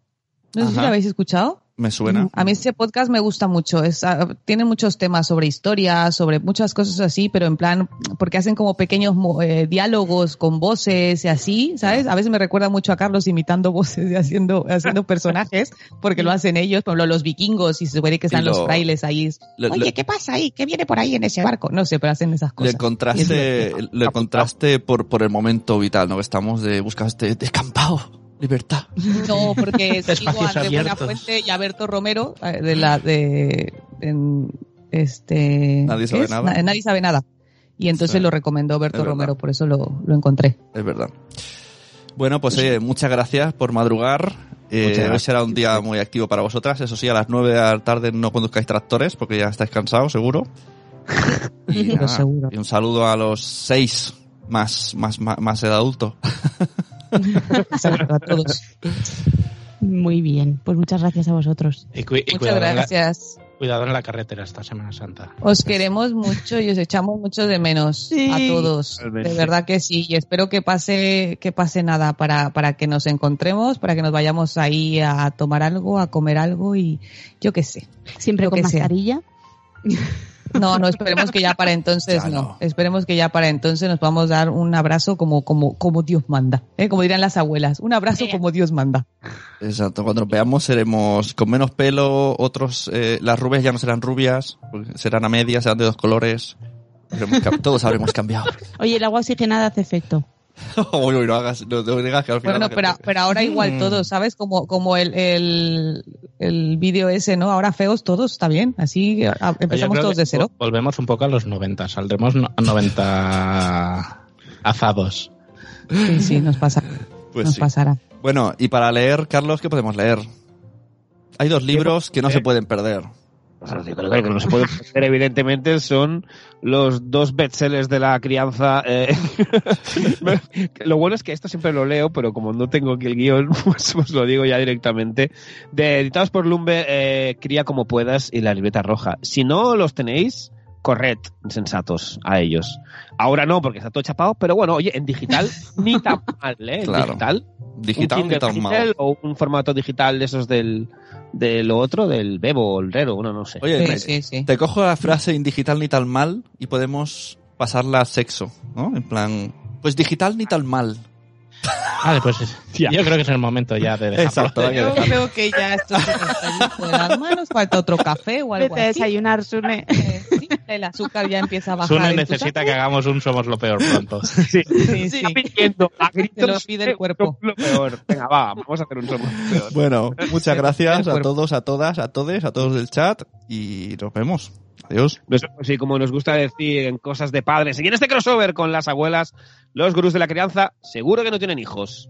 No sé si Ajá. lo habéis escuchado. Me suena. A mí ese podcast me gusta mucho. Es, ah, tiene muchos temas sobre historia, sobre muchas cosas así, pero en plan, porque hacen como pequeños eh, diálogos con voces y así, ¿sabes? A veces me recuerda mucho a Carlos imitando voces y haciendo, haciendo personajes, porque lo hacen ellos, por ejemplo, los vikingos y se puede que están lo- los frailes ahí. lo- Oye, lo- ¿qué pasa ahí? ¿Qué viene por ahí en ese barco? No sé, pero hacen esas cosas. Encontraste, divertido. lo encontraste por, por el momento vital, ¿no? Estamos de, buscaste descampado, libertad. No, porque sigo a André. Buenafuente y a Berto Romero eh, de la de en, este Nadie ¿qué sabe es? nada. Na- Nadie sabe nada. Y entonces Sí. lo recomendó Berto. Romero, por eso lo, lo encontré. Es verdad. Bueno, pues oye, muchas gracias por madrugar. Eh, hoy será un día muy activo para vosotras. Eso sí, a las 9 de la tarde no conduzcáis tractores porque ya estáis cansados, seguro. Y, nada, seguro. y un saludo a los seis más, más, más, más de adulto. A todos. Muy bien, pues muchas gracias a vosotros. Y, cu- y Muchas cuidado, en la, gracias. cuidado en la carretera esta Semana Santa. Os queremos mucho y os echamos mucho de menos Sí. a todos. De verdad que sí. Y espero que pase, que pase nada para, para que nos encontremos, para que nos vayamos ahí a tomar algo, a comer algo y yo qué sé. Siempre con que sea. No, no, esperemos que ya para entonces Ya no. no. Esperemos que ya para entonces nos podamos dar un abrazo como, como, como Dios manda. ¿eh? Como dirían las abuelas, un abrazo como Dios manda. Exacto. Cuando nos veamos seremos con menos pelo, otros, eh, las rubias ya no serán rubias, serán a medias, serán de dos colores. Todos habremos cambiado. Oye, el agua oxigenada hace efecto. Uy, uy, no hagas, no, no digas que al final. Bueno, pero, pero ahora igual todos, ¿sabes? Como, como el, el, el vídeo ese, ¿no? Ahora feos todos, está bien. Así a- empezamos todos de cero. vol- Volvemos un poco a los 90. Saldremos no- 90 azados. Sí, sí, nos pasa. Pues nos sí. pasará. Bueno, y para leer, Carlos, ¿qué podemos leer? Hay dos libros que no se pueden perder. Lo que no se puede perder, evidentemente, son los dos bestsellers de la crianza. eh. lo bueno es que esto siempre lo leo, pero como no tengo aquí el guion, pues, pues lo digo ya directamente. De, editados por Lumbe, eh, Cría como puedas y la libreta roja. Si no los tenéis, corred, insensatos, a ellos. Ahora no, porque está todo chapado, pero bueno, oye, en digital ni tan mal, ¿eh? En Claro. digital. Digital un ni tan mal. o un formato digital de esos del de lo otro, del Bebo o el Rero, uno no sé. Oye, Sí, me- sí, sí. te cojo la frase en digital ni tan mal y podemos pasarla a sexo, ¿no? En plan, pues digital ni tan mal. Vale, pues yo creo que es el momento ya de dejarlo. Exacto, Yo creo que ya esto se nos está yendo de las manos. Falta otro café o algo Vete a así. desayunar, Sune. El azúcar ya empieza a bajar. Sune necesita que hagamos un Somos lo Peor pronto. Sí, Sí, sí. Está pidiendo a gritos Te lo pide el cuerpo. Lo peor. Venga, va, vamos a hacer un somos lo peor. Bueno, muchas gracias a todos, a todas, a todos, a todos del chat y nos vemos. Adiós. Nos vemos, sí, como nos gusta decir en cosas de padres. Y en este crossover con las abuelas, los gurús de la crianza seguro que no tienen hijos.